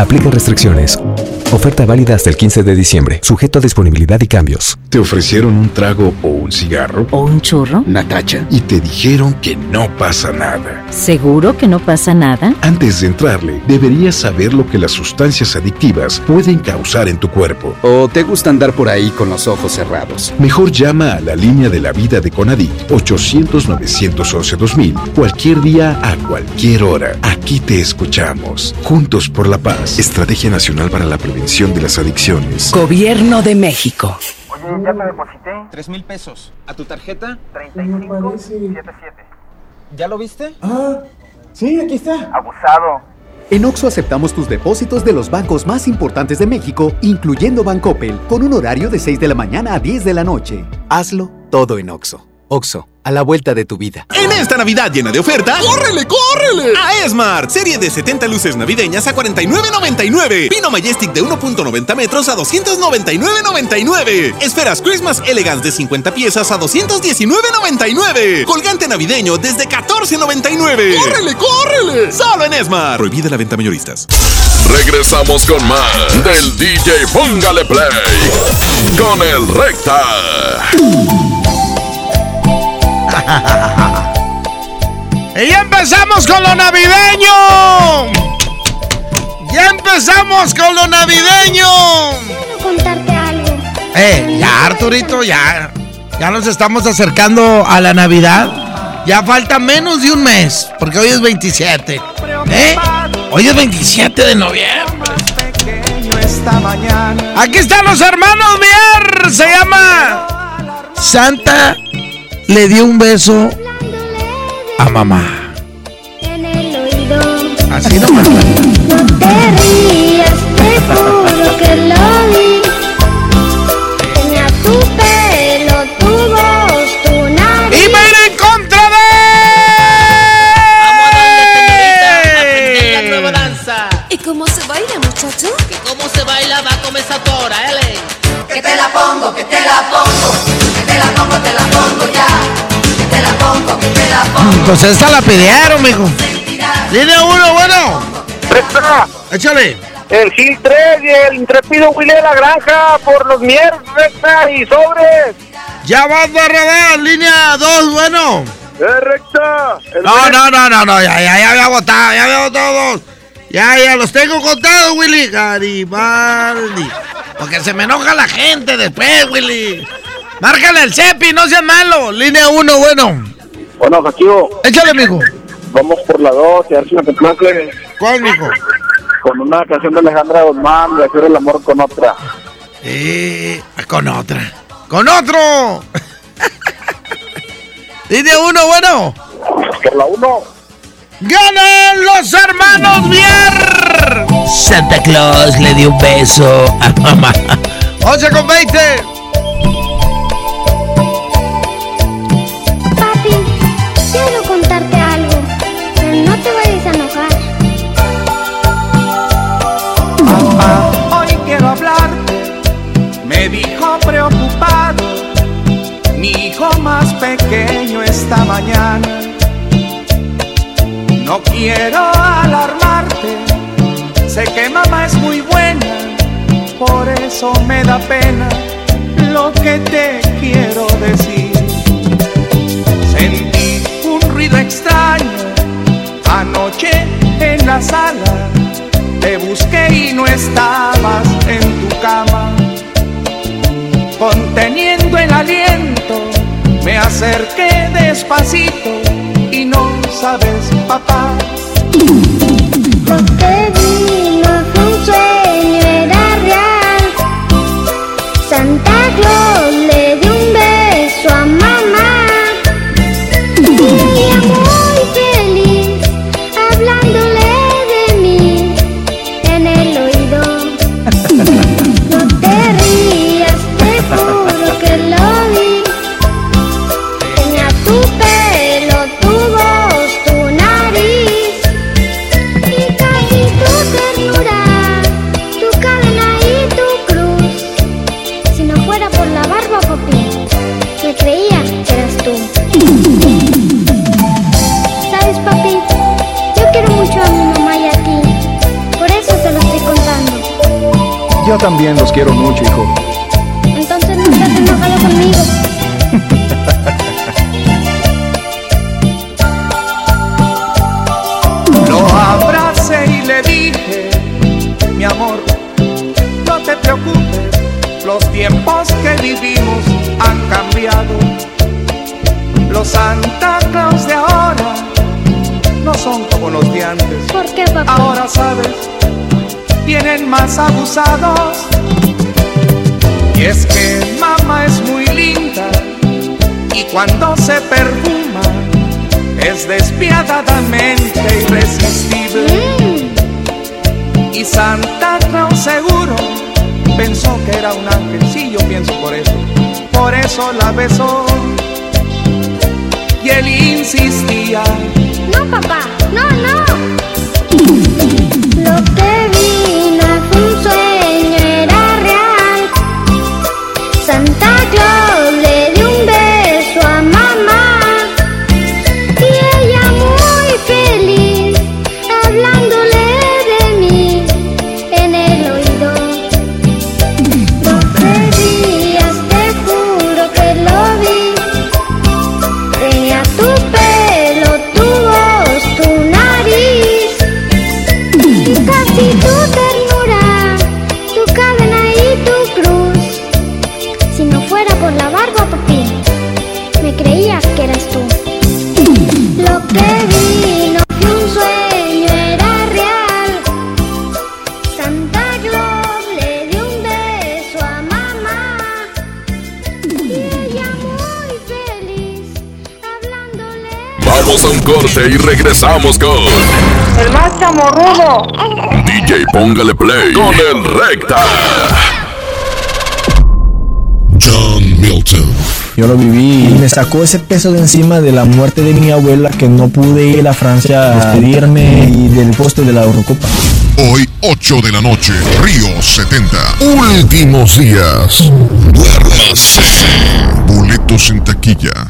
Aplican restricciones. Oferta válida hasta el 15 de diciembre, sujeto a disponibilidad y cambios. ¿Te ofrecieron un trago o un cigarro? ¿O un churro? Natacha. Y te dijeron que no pasa nada. ¿Seguro que no pasa nada? Antes de entrarle, deberías saber lo que las sustancias adictivas pueden causar en tu cuerpo. ¿O te gusta andar por ahí con los ojos cerrados? Mejor llama a la línea de la vida de Conadic 800-911-2000 cualquier día a cualquier hora. Aquí te escuchamos. Juntos por la paz. Estrategia Nacional para la Prevención de las Adicciones. Gobierno de México. Oye, ya te deposité. Tres mil pesos. ¿A tu tarjeta? 3577. ¿Ya lo viste? Ah, sí, aquí está. Abusado. En Oxo aceptamos tus depósitos de los bancos más importantes de México, incluyendo Bancoppel, con un horario de 6 de la mañana a 10 de la noche. Hazlo todo en Oxo. Oxo, a la vuelta de tu vida. En esta Navidad llena de ofertas, ¡córrele, córrele! A Esmart, serie de 70 luces navideñas a 49.99. Pino Majestic de 1.90 metros a 299.99. Esferas Christmas Elegance de 50 piezas a 219.99. Colgante navideño desde 14.99. ¡Córrele, córrele! Solo en Esmart. Prohibida la venta mayoristas. Regresamos con más del DJ Póngale Play con el Recta. Y ya empezamos con lo navideño. Ya empezamos con lo navideño. Quiero contarte algo. Eh, ya Arturito, ya. Ya nos estamos acercando a la Navidad. Ya falta menos de un mes, porque hoy es 27. ¿Eh? Hoy es 27 de noviembre. Aquí están los hermanos Mier. Se llama Santa le dio un beso a mamá. En el oído. Así nomás. No te rías, te juro que lo vi. Tenía tu pelo, tu voz, tu nariz. ¡Y va a en contra de! aprender la nueva danza. ¿Y cómo se baila, muchacho? ¿Que cómo se baila va con esa tora, L? Que te la pongo, que te la pongo, pongo ya. Que te la pongo, que te la pongo. Pues esta la pidieron, mijo. Línea uno, bueno. Recta. Échale. El Gil 3 y el intrépido Willy de la Granja por los mierdas, recta y sobres. Ya vas de rodar, línea 2, bueno. Eh, recta. No, no, no, no, no, ya, ya, ya había votado, ya había votado dos. Ya, ya, los tengo contados, Willy. Garibaldi. Porque se me enoja la gente después, Willy. Márcale el cepi, no seas malo. Línea 1, bueno. Bueno, Jaquío. Échale, mijo. Vamos por la 2 y a ver si me complace. ¿Cuál, mijo? Con una canción de Alejandra Guzmán, de hacer el amor con otra. Eh, con otra. ¡Con otro! Línea 1, bueno. Por la 1. ¡Ganan los hermanos Mier! Santa Claus le dio un beso a mamá. 11 con 20. Te vayas a enojar. Papá, hoy quiero hablarte. Me dijo preocupado. Mi hijo más pequeño esta mañana. No quiero alarmarte. Sé que mamá es muy buena. Por eso me da pena lo que te quiero decir. Sentí un ruido extraño anoche en la sala. Te busqué y no estabas en tu cama. Conteniendo el aliento, me acerqué despacito y no sabes, papá. Sueño, era real. Santa también los quiero mucho, hijo. Entonces no estás enojado conmigo. Lo abracé y le dije, mi amor, no te preocupes, los tiempos que vivimos han cambiado. Los Santa Claus de ahora no son como los de antes. ¿Por qué, papá? Ahora sabes, vienen más abusados. Y es que mamá es muy linda y cuando se perfuma es despiadadamente irresistible. Y Santa Claus seguro pensó que era un ángel, sí, yo pienso por eso. Por eso la besó y él insistía. No, papá, no, no. Corte y regresamos con El más chamorrudo. DJ Póngale Play con el Recta. John Milton. Yo lo viví y me sacó ese peso de encima de la muerte de mi abuela que no pude ir a Francia a despedirme y del puesto de la Eurocopa. Hoy, 8 de la noche, Río 70. Últimos días. Duérmase. Boletos en taquilla.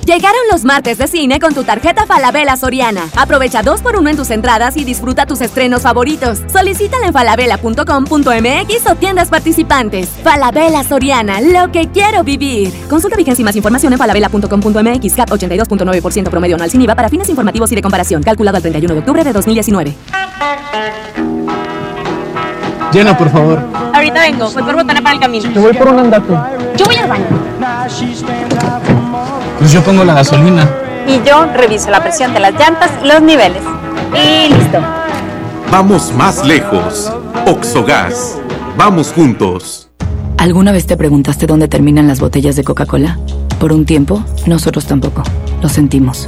Llegaron los martes de cine con tu tarjeta Falabella Soriana. Aprovecha dos por uno en tus entradas y disfruta tus estrenos favoritos. Solicítala en falabella.com.mx o tiendas participantes. Falabella Soriana, lo que quiero vivir. Consulta vigencia y más información en falabella.com.mx. CAP 82.9% promedio anual sin IVA para fines informativos y de comparación. Calculado al 31 de octubre de 2019. Llena, por favor. Ahorita vengo, voy por botana para el camino. Te voy por un andate. Yo voy al baño. Pues yo pongo la gasolina. Y yo reviso la presión de las llantas y los niveles. Y listo. Vamos más lejos. Oxogas. Vamos juntos. ¿Alguna vez te preguntaste dónde terminan las botellas de Coca-Cola? Por un tiempo, nosotros tampoco. Lo sentimos.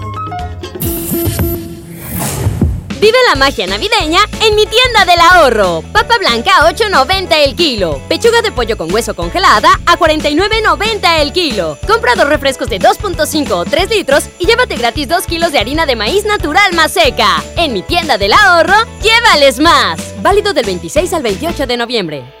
Vive la magia navideña en mi tienda del ahorro. Papa blanca a 8.90 el kilo. Pechuga de pollo con hueso congelada a 49.90 el kilo. Compra dos refrescos de 2.5 o 3 litros y llévate gratis 2 kilos de harina de maíz natural más seca. En mi tienda del ahorro, llévales más. Válido del 26 al 28 de noviembre.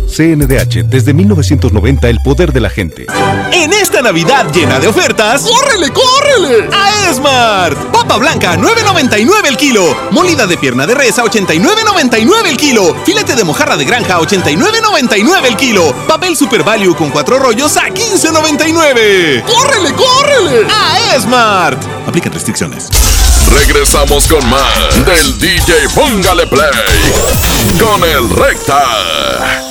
CNDH, desde 1990 el poder de la gente. En esta Navidad llena de ofertas, ¡córrele, córrele! A Esmart. Papa blanca, 9.99 el kilo. Molida de pierna de res a 89.99 el kilo. Filete de mojarra de granja a 89.99 el kilo. Papel Super Value con cuatro rollos a 15.99. ¡Córrele, córrele! A Esmart. Aplican restricciones. Regresamos con más del DJ Póngale Play con el Recta.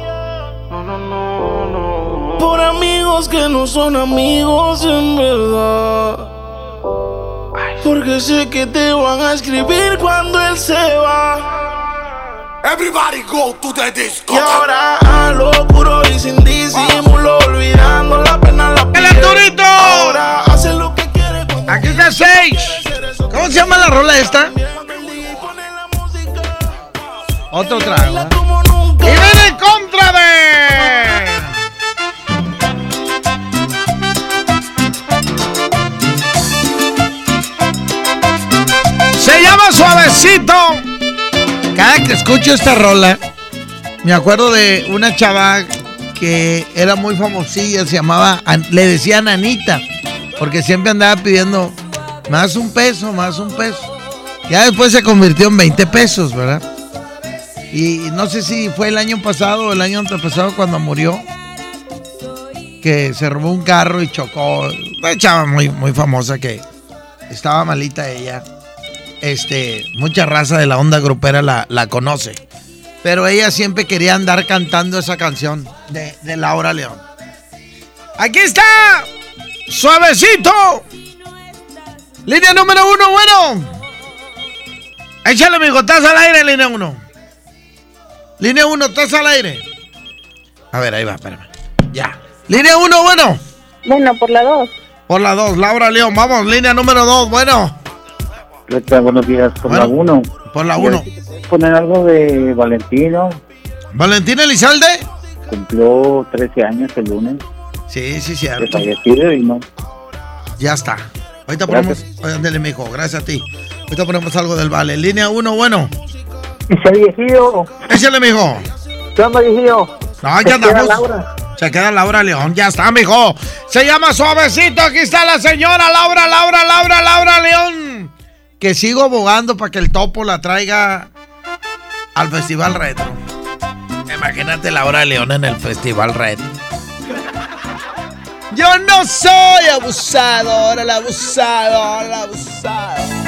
Por amigos que no son amigos en verdad. Porque sé que te van a escribir cuando él se va. Everybody go to the disco. Y ahora a lo puro y sin disimulo, olvidando la pena, la ¡El! Ahora hace lo que quiere cuando Aquí está Sage. ¿Cómo se llama la rola esta? Otro trago. ¿eh? Y ven en contra de. Suavecito. Cada que escucho esta rola, me acuerdo de una chava que era muy famosilla, se llamaba, le decían Anita, porque siempre andaba pidiendo más un peso, más un peso. Ya después se convirtió en 20 pesos, ¿verdad? Y no sé si fue el año pasado o el año antepasado cuando murió, que se robó un carro y chocó. Una chava muy, muy famosa que estaba malita ella. Este, mucha raza de la onda grupera la, la conoce. Pero ella siempre quería andar cantando esa canción de, de Laura León. Aquí está, suavecito. Línea número uno, bueno. Échale, mijo, estás al aire, línea uno. Línea uno, estás al aire. A ver, ahí va, espérame. Ya. Línea uno, bueno. Bueno, por la 2. Por la dos, Laura León, vamos, línea número dos, bueno. Recta, buenos días. Por la 1. Por la uno. Poner algo de Valentino. ¿Valentina Elizalde? Cumplió 13 años el lunes. Sí, sí, cierto. fallecido y no. Ya está. Ahorita Gracias. ponemos. Oye, ándale, mijo, gracias a ti. Ahorita ponemos algo del vale. Línea uno, bueno. Ese viejillo. Échale, mijo. ¿Qué onda, viejillo? No, Se ya queda andamos. Laura. Se queda Laura León, ya está, mijo. Se llama Suavecito, aquí está la señora Laura, Laura, Laura, Laura León. Que sigo abogando para que el topo la traiga al Festival Retro. Imagínate Laura León en el Festival Red. Yo no soy abusador, el abusador, el abusador.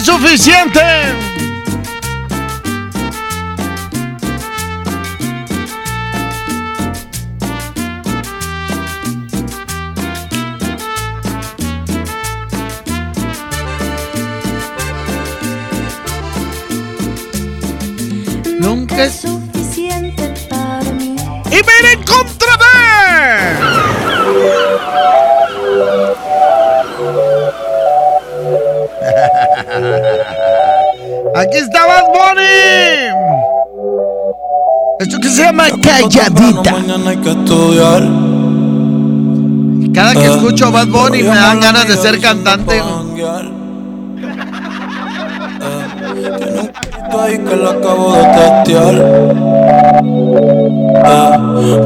suficiente. Cada que escucho a Bad Bunny me dan ganas de ser cantante. ahí que la acabo de testear.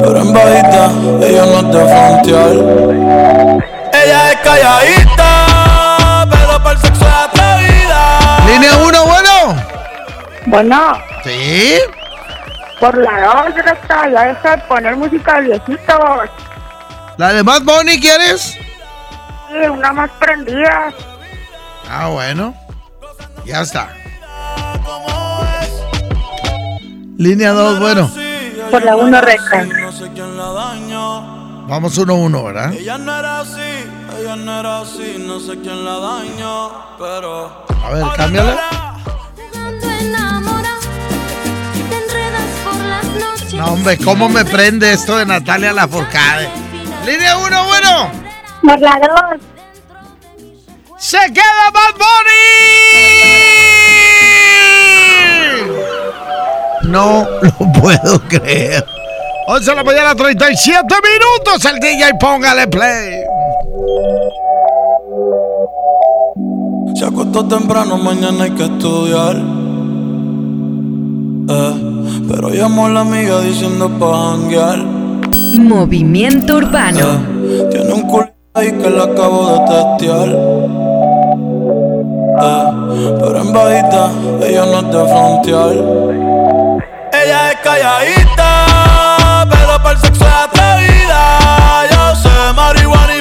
pero en bajita, ella no te frontear. Ella es calladita, pero para el sexo es atrevida. Línea 1, bueno. Bueno. ¿Sí? Por la 2, recta, ya deja de poner música viejitos. ¿La de Bad Bunny quieres? Sí, una más prendida. Ah, bueno. Ya está. Línea 2, bueno. Por la 1 recta. Vamos 1-1, ¿verdad? Ella no era así, ella no era así, no sé quién la daño, pero. A ver, cámbiala. No, hombre, ¿cómo me prende esto de Natalia Lafourcade? Línea 1, bueno. Por la dos. ¡Se queda Bad Bunny! No lo puedo creer. 11 de la mañana, 37 minutos. El DJ, póngale play. Se acostó temprano, mañana hay que estudiar. Eh, pero llamó a la amiga diciendo pa' janguear. Movimiento Urbano. Tiene un culo ahí que le acabo de testear. Eh, pero en bajita, ella no es de frontear. Ella es calladita, pero para el sexo es atrevida. Yo sé marihuana y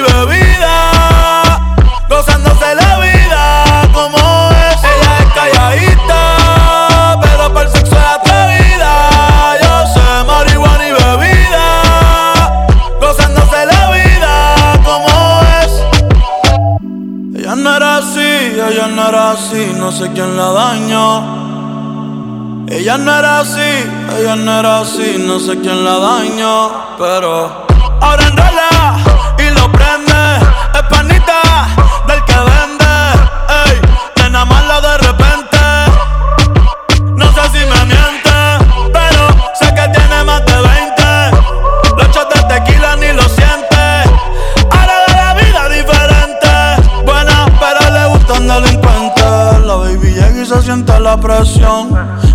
Ella no era así, ella no era así, no sé quién la dañó, pero ahora enrola y lo prende, es panita del que vende, ey, que nada más la de repente, no sé si me miente, pero sé que tiene más de 20, los shots de tequila ni lo siente, ahora de la vida diferente, buena pero le gustan delincuentes, la baby llega y se siente la presión.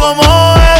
como es.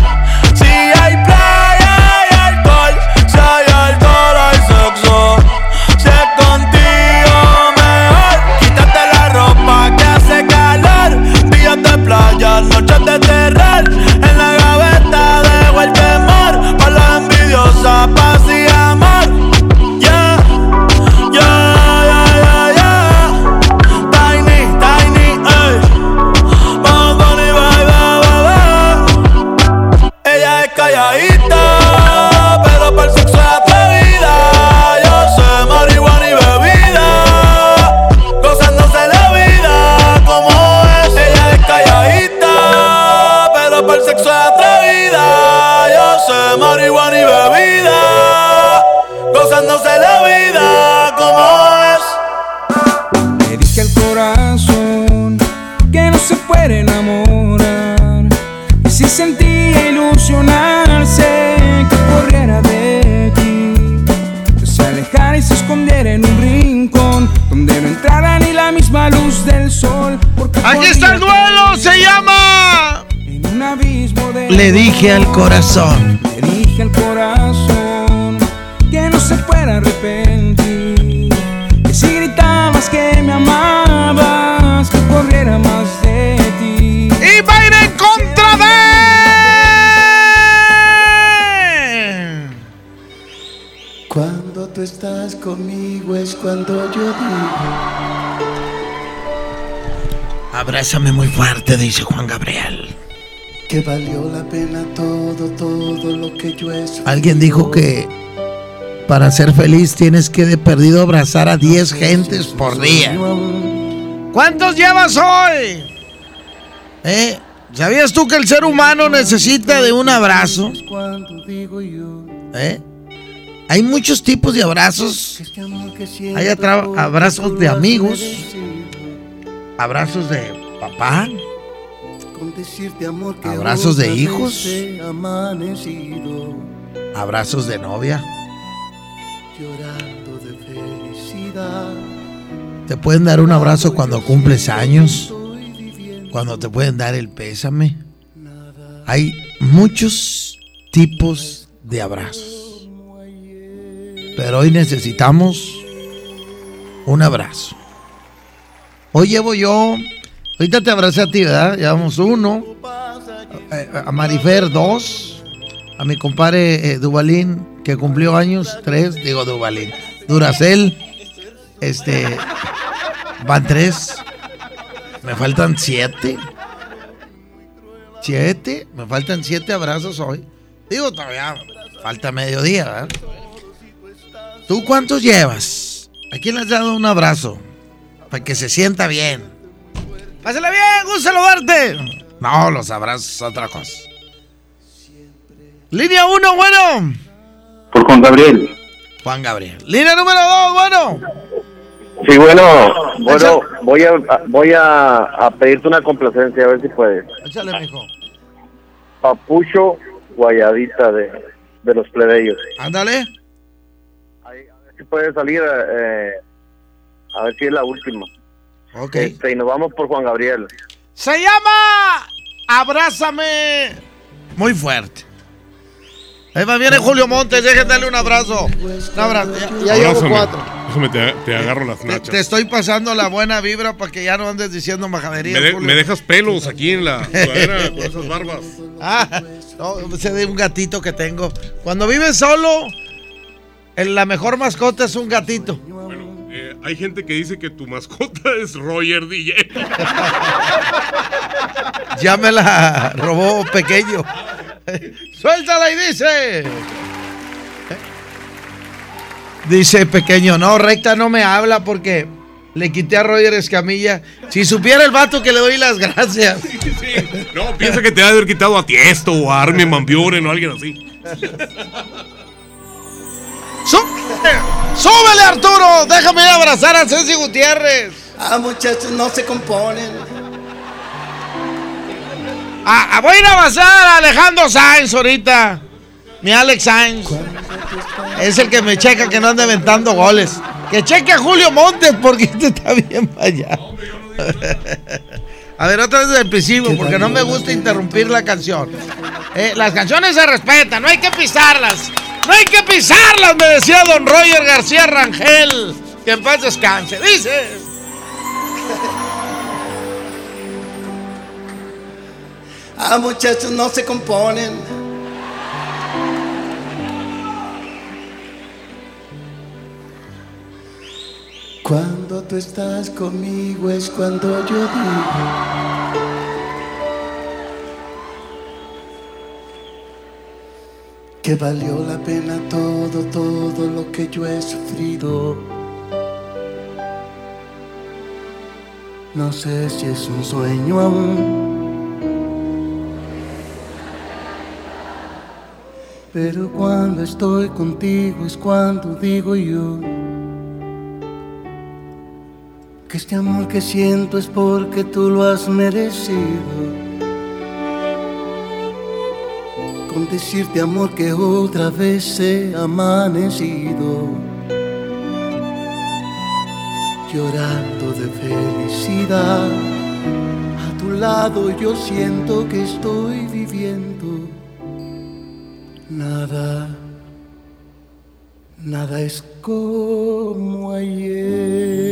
noches de terror. En Le dije al corazón. Le dije al corazón que no se pueda arrepentir. Que si gritabas que me amabas, que corriera más de ti. Y va a ir en contra de. Cuando tú estás conmigo es cuando yo digo. Abrázame muy fuerte, dice Juan Gabriel. Que valió la pena todo, todo lo que yo he sufrido. Alguien dijo que para ser feliz tienes que de perdido abrazar a 10 gentes por día. ¿Cuántos llevas hoy? ¿Eh? ¿Sabías tú que el ser humano necesita de un abrazo? ¿Eh? Hay muchos tipos de abrazos. Hay abrazos de amigos, abrazos de papá, abrazos de hijos, abrazos de novia. Llorando de felicidad. Te pueden dar un abrazo cuando cumples años, cuando te pueden dar el pésame. Hay muchos tipos de abrazos. Pero hoy necesitamos un abrazo. Hoy llevo yo, ahorita te abracé a ti, ¿verdad? Llevamos uno, a Marifer dos, a mi compadre eh, Dubalín, que cumplió años, tres, digo Dubalín, Duracel, este, van tres, me faltan siete, siete, me faltan siete abrazos hoy. Digo, todavía falta mediodía, ¿verdad? ¿Tú cuántos llevas? ¿A quién le has dado un abrazo? Para que se sienta bien. Pásale bien, gusto saludarte. No, los abrazos otra cosa. Línea uno, bueno. Por Juan Gabriel. Juan Gabriel. Línea número dos, bueno. Sí, bueno, bueno, voy a voy a, a pedirte una complacencia, a ver si puedes. Échale, mijo. Papucho Guayadita de, de los plebeyos. Ándale. Si puede salir, eh, a ver si es la última. Ok. Este, y nos vamos por Juan Gabriel. Se llama Abrázame. Muy fuerte. Ahí va, viene Julio Montes, déjenme darle un abrazo. Un abrazo. Ya, ya llevo cuatro. Déjame, te, te agarro las nachas. te estoy pasando la buena vibra para que ya no andes diciendo Me, majaderías. de- Julio. me dejas pelos aquí en la sudadera con esas barbas. Ah, no, ese de un gatito que tengo. Cuando vives solo, el- la mejor mascota es un gatito. Eh, hay gente que dice que tu mascota es Roger DJ. Ya me la robó pequeño. Suéltala y dice. Dice pequeño, no, recta no me habla porque le quité a Roger Escamilla. Si supiera el vato que le doy las gracias. No, piensa que te ha de haber quitado a Tiesto o a Armin Van Buren o alguien así. ¡Súbele, Arturo! Déjame ir a abrazar a Ceci Gutiérrez. Ah, muchachos, no se componen. Ah, ah, voy a ir a abrazar a Alejandro Sainz ahorita. Mi Alex Sainz. Es el que me checa que no anda inventando goles. Que cheque a Julio Montes porque este está bien para allá. A ver, otra vez desde el principio, porque no me gusta interrumpir la canción. Eh, las canciones se respetan, no hay que pisarlas. No hay que pisarlas, me decía don Roger García Rangel. Que en paz descanse. Dice. Ah, muchachos, no se componen. Cuando tú estás conmigo es cuando yo digo. Que valió la pena todo, todo lo que yo he sufrido. No sé si es un sueño aún. Pero cuando estoy contigo es cuando digo yo que este amor que siento es porque tú lo has merecido. Con decirte amor que otra vez he amanecido, llorando de felicidad. A tu lado yo siento que estoy viviendo nada, nada es como ayer.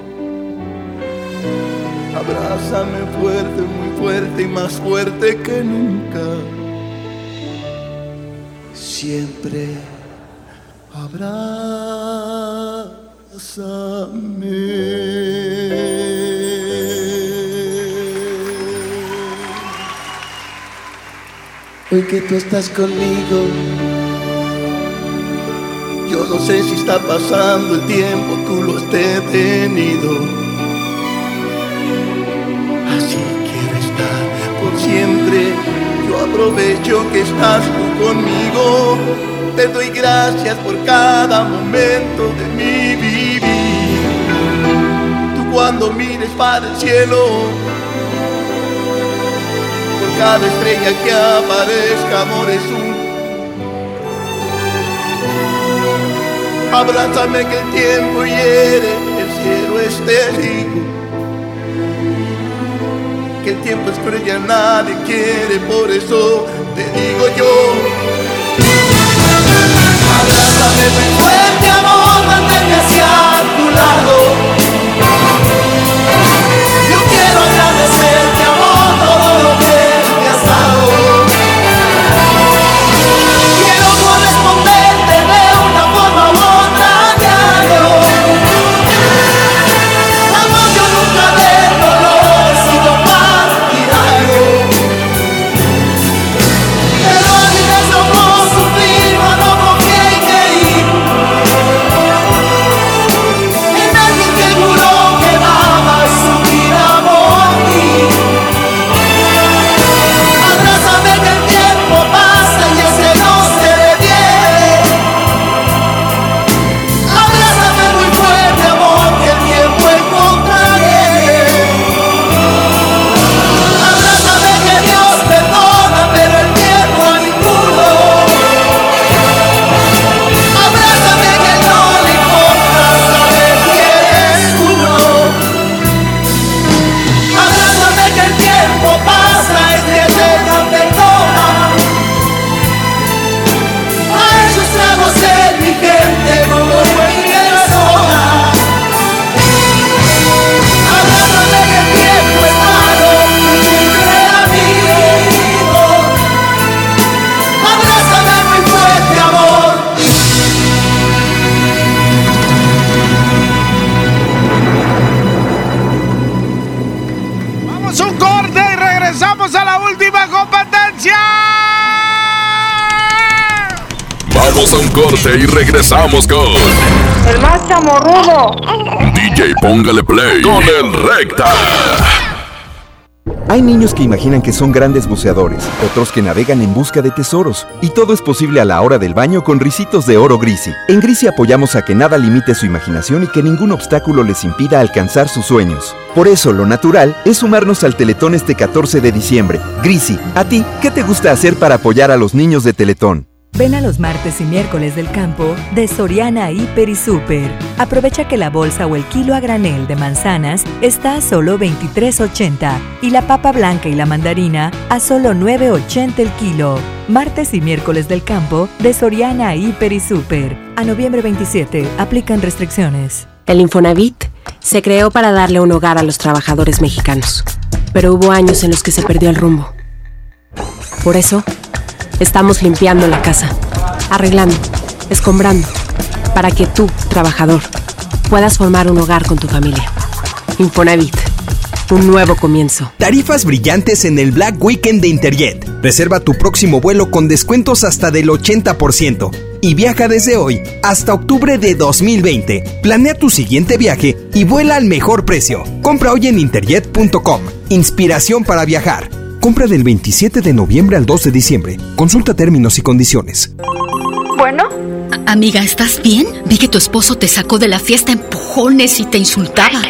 Abrázame fuerte, muy fuerte y más fuerte que nunca. siempre. Abrázame. Hoy que tú estás conmigo, yo no sé si está pasando el tiempo, tú lo has detenido. Siempre. Yo aprovecho que estás tú conmigo. Te doy gracias por cada momento de mi vivir. Tú cuando mires para el cielo, por cada estrella que aparezca, amor es un Abrázame que el tiempo hiere, el cielo es testigo. Que el tiempo es cruel y a nadie quiere, por eso te digo yo. Abrázame muy fuerte, amor, manténme hacia tu lado. Corte y regresamos con El más chamorrudo. DJ Póngale Play con el Recta. Hay niños que imaginan que son grandes buceadores, otros que navegan en busca de tesoros, y todo es posible a la hora del baño con risitos de oro Grisi. En Grisi apoyamos a que nada limite su imaginación y que ningún obstáculo les impida alcanzar sus sueños. Por eso, lo natural es sumarnos al Teletón este 14 de diciembre. Grisi, ¿a ti qué te gusta hacer para apoyar a los niños de Teletón? Ven a los martes y miércoles del campo de Soriana Hiper y Super. Aprovecha que la bolsa o el kilo a granel de manzanas está a solo 23.80 y la papa blanca y la mandarina a solo 9.80 el kilo. Martes y miércoles del campo de Soriana Hiper y Super. A noviembre 27 aplican restricciones. El Infonavit se creó para darle un hogar a los trabajadores mexicanos, pero hubo años en los que se perdió el rumbo. Por eso, estamos limpiando la casa, arreglando, escombrando, para que tú, trabajador, puedas formar un hogar con tu familia. Infonavit, un nuevo comienzo. Tarifas brillantes en el Black Weekend de Interjet. Reserva tu próximo vuelo con descuentos hasta del 80% y viaja desde hoy hasta octubre de 2020. Planea tu siguiente viaje y vuela al mejor precio. Compra hoy en interjet.com. Inspiración para viajar. Compra del 27 de noviembre al 2 de diciembre. Consulta términos y condiciones. Bueno, Amiga, ¿estás bien? Vi que tu esposo te sacó de la fiesta empujones y te insultaba. qué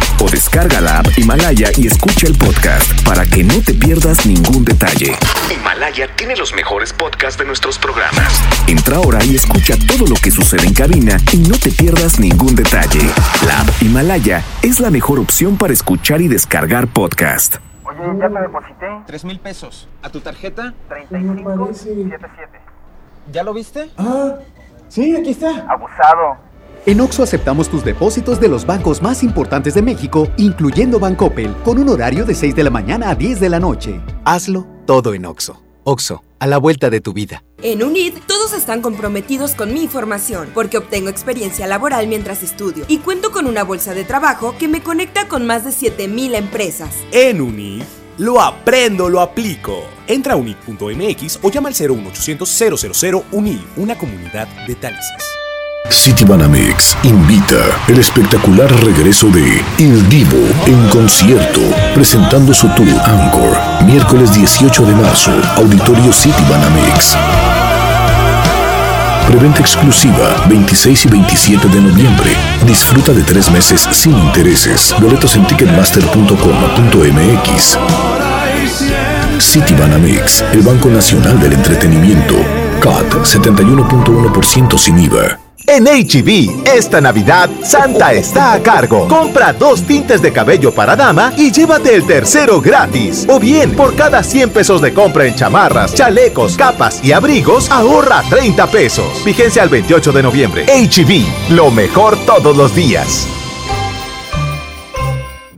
o descarga la app Himalaya y escucha el podcast para que no te pierdas ningún detalle. Himalaya tiene los mejores podcasts de nuestros programas. Entra ahora y escucha todo lo que sucede en cabina y no te pierdas ningún detalle. La app Himalaya es la mejor opción para escuchar y descargar podcast. Oye, ya te deposité. Tres mil pesos. ¿A tu tarjeta? 3577. ¿Ya lo viste? Ah, sí, aquí está. Abusado. En Oxo aceptamos tus depósitos de los bancos más importantes de México, incluyendo Bancoppel, con un horario de 6 de la mañana a 10 de la noche. Hazlo todo en Oxo. Oxo, a la vuelta de tu vida. En UNID, todos están comprometidos con mi formación, porque obtengo experiencia laboral mientras estudio y cuento con una bolsa de trabajo que me conecta con más de 7000 empresas. En UNID, lo aprendo, lo aplico. Entra a unid.mx o llama al 01800 000 UNID, una comunidad de talisas. Citibanamex invita el espectacular regreso de Il Divo en concierto, presentando su tour Anchor, miércoles 18 de marzo, Auditorio Citibanamex. Preventa exclusiva 26 y 27 de noviembre. Disfruta de tres meses sin intereses. Boletos en ticketmaster.com.mx. Citibanamex, el Banco Nacional del Entretenimiento. CAT 71.1% sin IVA. En HB, esta Navidad, Santa está a cargo. Compra dos tintes de cabello para dama y llévate el tercero gratis. O bien, por cada 100 pesos de compra en chamarras, chalecos, capas y abrigos, ahorra 30 pesos. Vigencia al 28 de noviembre. HB, lo mejor todos los días.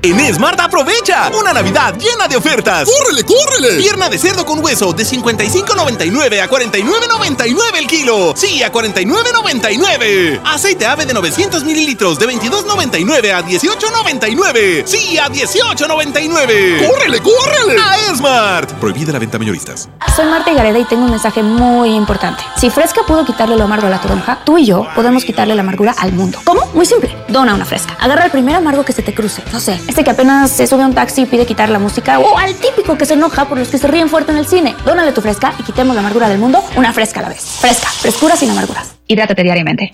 En Smart aprovecha una Navidad llena de ofertas. ¡Córrele, córrele! Pierna de cerdo con hueso de 55.99 a 49.99 el kilo. Sí, a 49.99. Aceite ave de 900 mililitros de 22.99 a 18.99. Sí, a 18.99. ¡Córrele, córrele! A Smart. Prohibida la venta mayoristas. Soy Marta Gareda y tengo un mensaje muy importante. Si Fresca pudo quitarle lo amargo a la toronja, tú y yo podemos quitarle la amargura al mundo. ¿Cómo? Muy simple. Dona una Fresca. Agarra el primer amargo que se te cruce. No sé, este que apenas se sube a un taxi y pide quitar la música, o al típico que se enoja por los que se ríen fuerte en el cine. Dónale tu fresca y quitemos la amargura del mundo una fresca a la vez. Fresca, frescura sin amarguras. Hidrátate diariamente.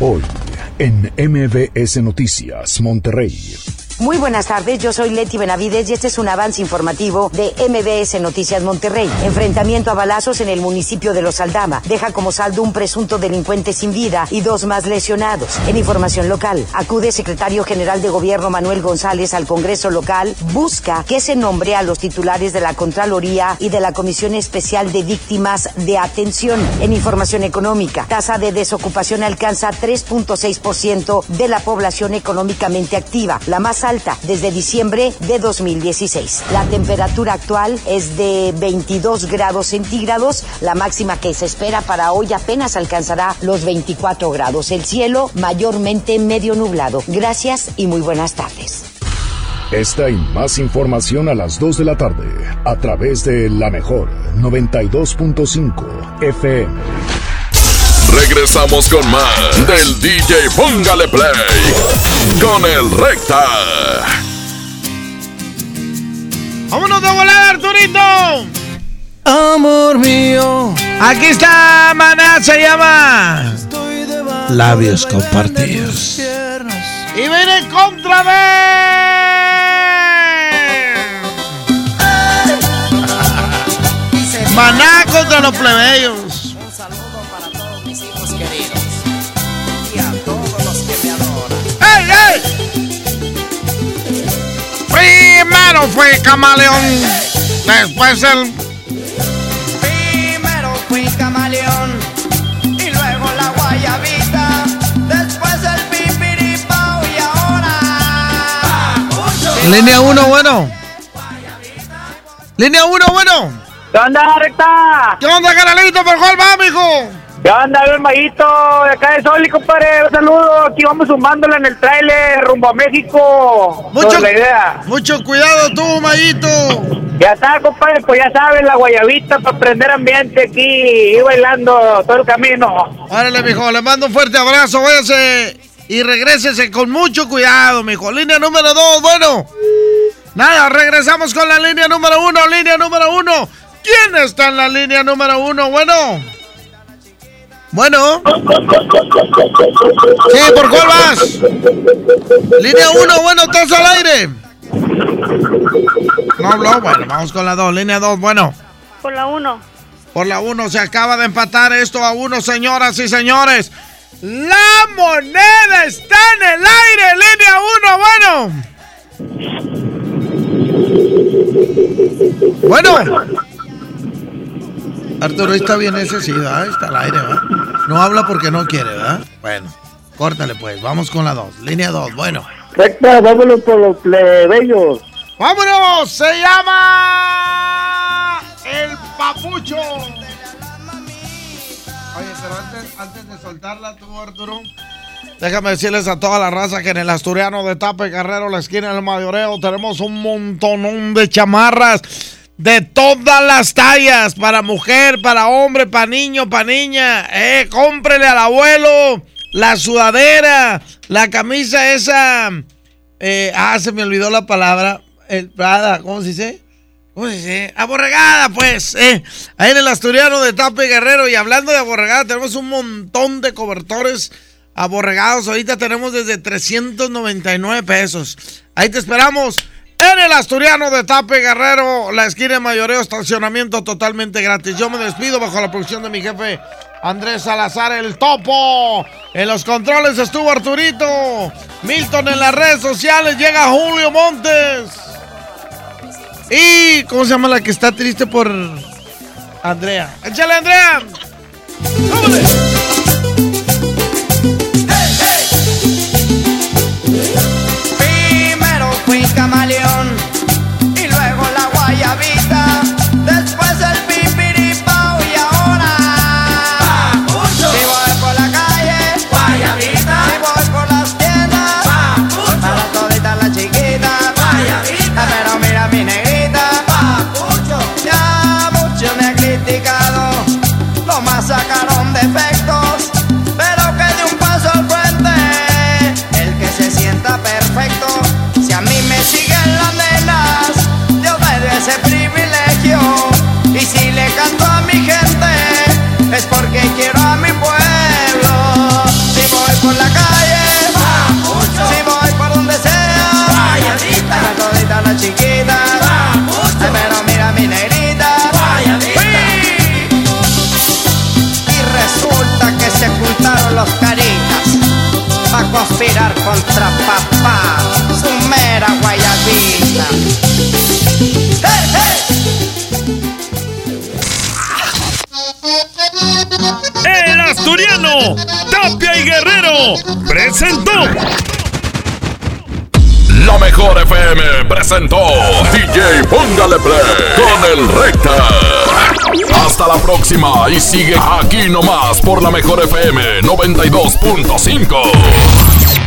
Hoy, en MBS Noticias, Monterrey. Muy buenas tardes, yo soy Leti Benavides y este es un avance informativo de MBS Noticias Monterrey. Enfrentamiento a balazos en el municipio de Los Aldama deja como saldo un presunto delincuente sin vida y dos más lesionados. En información local, acude secretario general de gobierno Manuel González al Congreso local, busca que se nombre a los titulares de la Contraloría y de la Comisión Especial de Víctimas de Atención. En información económica, tasa de desocupación alcanza 3.6% de la población económicamente activa, la más desde diciembre de 2016. La temperatura actual es de 22 grados centígrados. La máxima que se espera para hoy apenas alcanzará los 24 grados. El cielo mayormente medio nublado. Gracias y muy buenas tardes. Esta y más información a las 2 de la tarde a través de la mejor 92.5 FM. Regresamos con más del DJ Póngale Play con el Recta. ¡Vámonos de volar, Arturito! Amor mío. Aquí está, maná, se llama. Labios compartidos. Y viene contra vez. Maná contra los plebeyos. Primero fue Camaleón, después el... Primero fui camaleón y luego la guayabita, después el pipiripao y ahora. Línea 1, bueno. Línea 1, bueno. ¿Qué onda, recta? ¿Qué onda, canalito? ¿Por cuál va, mijo? ¿Qué onda, bien maguito? De acá de Soli, compadre. Un saludo. Aquí vamos sumándole en el trailer rumbo a México. Mucho, la idea. mucho cuidado tú, Mayito. Ya está, compadre, pues ya sabes, la guayabita para prender ambiente aquí y bailando todo el camino. Órale, mijo, le mando un fuerte abrazo, váyase y regrésese con mucho cuidado, mijo. Línea número dos, bueno. Nada, regresamos con la línea número uno, línea número uno. ¿Quién está en la línea número uno? Bueno. Bueno. Sí, ¿por cuál vas? Línea uno, bueno, estás al aire. No habló, bueno, vamos con la dos, línea dos, bueno. Por la uno. Por la uno, se acaba de empatar esto a uno, señoras y señores. La moneda está en el aire, línea uno, bueno. Bueno. Arturo, está bien ese, sí, ¿verdad? Está al aire, ¿verdad? No habla porque no quiere, ¿verdad? Bueno, córtale pues, vamos con la dos. Línea dos, bueno. Recta, vámonos por los plebeyos. ¡Vámonos! Se llama... El Papucho. Oye, pero antes, antes de soltarla tú, Arturo, déjame decirles a toda la raza que en el Asturiano de Tape Guerrero, la esquina del Mayoreo, tenemos un montonón de chamarras de todas las tallas, para mujer, para hombre, para niño, para niña. Eh, cómprele al abuelo la sudadera, la camisa esa. Eh, ah, se me olvidó la palabra. El Prada, ¿cómo se dice? ¿Cómo se dice? Aborregada, pues. Eh. Ahí en el Asturiano de Tape Guerrero. Y hablando de aborregada, tenemos un montón de cobertores aborregados. Ahorita tenemos desde 399 pesos. Ahí te esperamos. En el Asturiano de Tape Guerrero, la esquina de mayoreo, estacionamiento totalmente gratis. Yo me despido bajo la producción de mi jefe Andrés Salazar, el topo. En los controles estuvo Arturito. Milton en las redes sociales, llega Julio Montes. Y, ¿cómo se llama la que está triste por Andrea? ¡Échale, Andrea! Primero conspirar contra papá, su mera guayabita. ¡Hey, El Asturiano, Tapia y Guerrero presentó. La mejor FM presentó DJ Póngale Play con el Recta. Hasta la próxima y sigue aquí nomás por la mejor FM 92.5.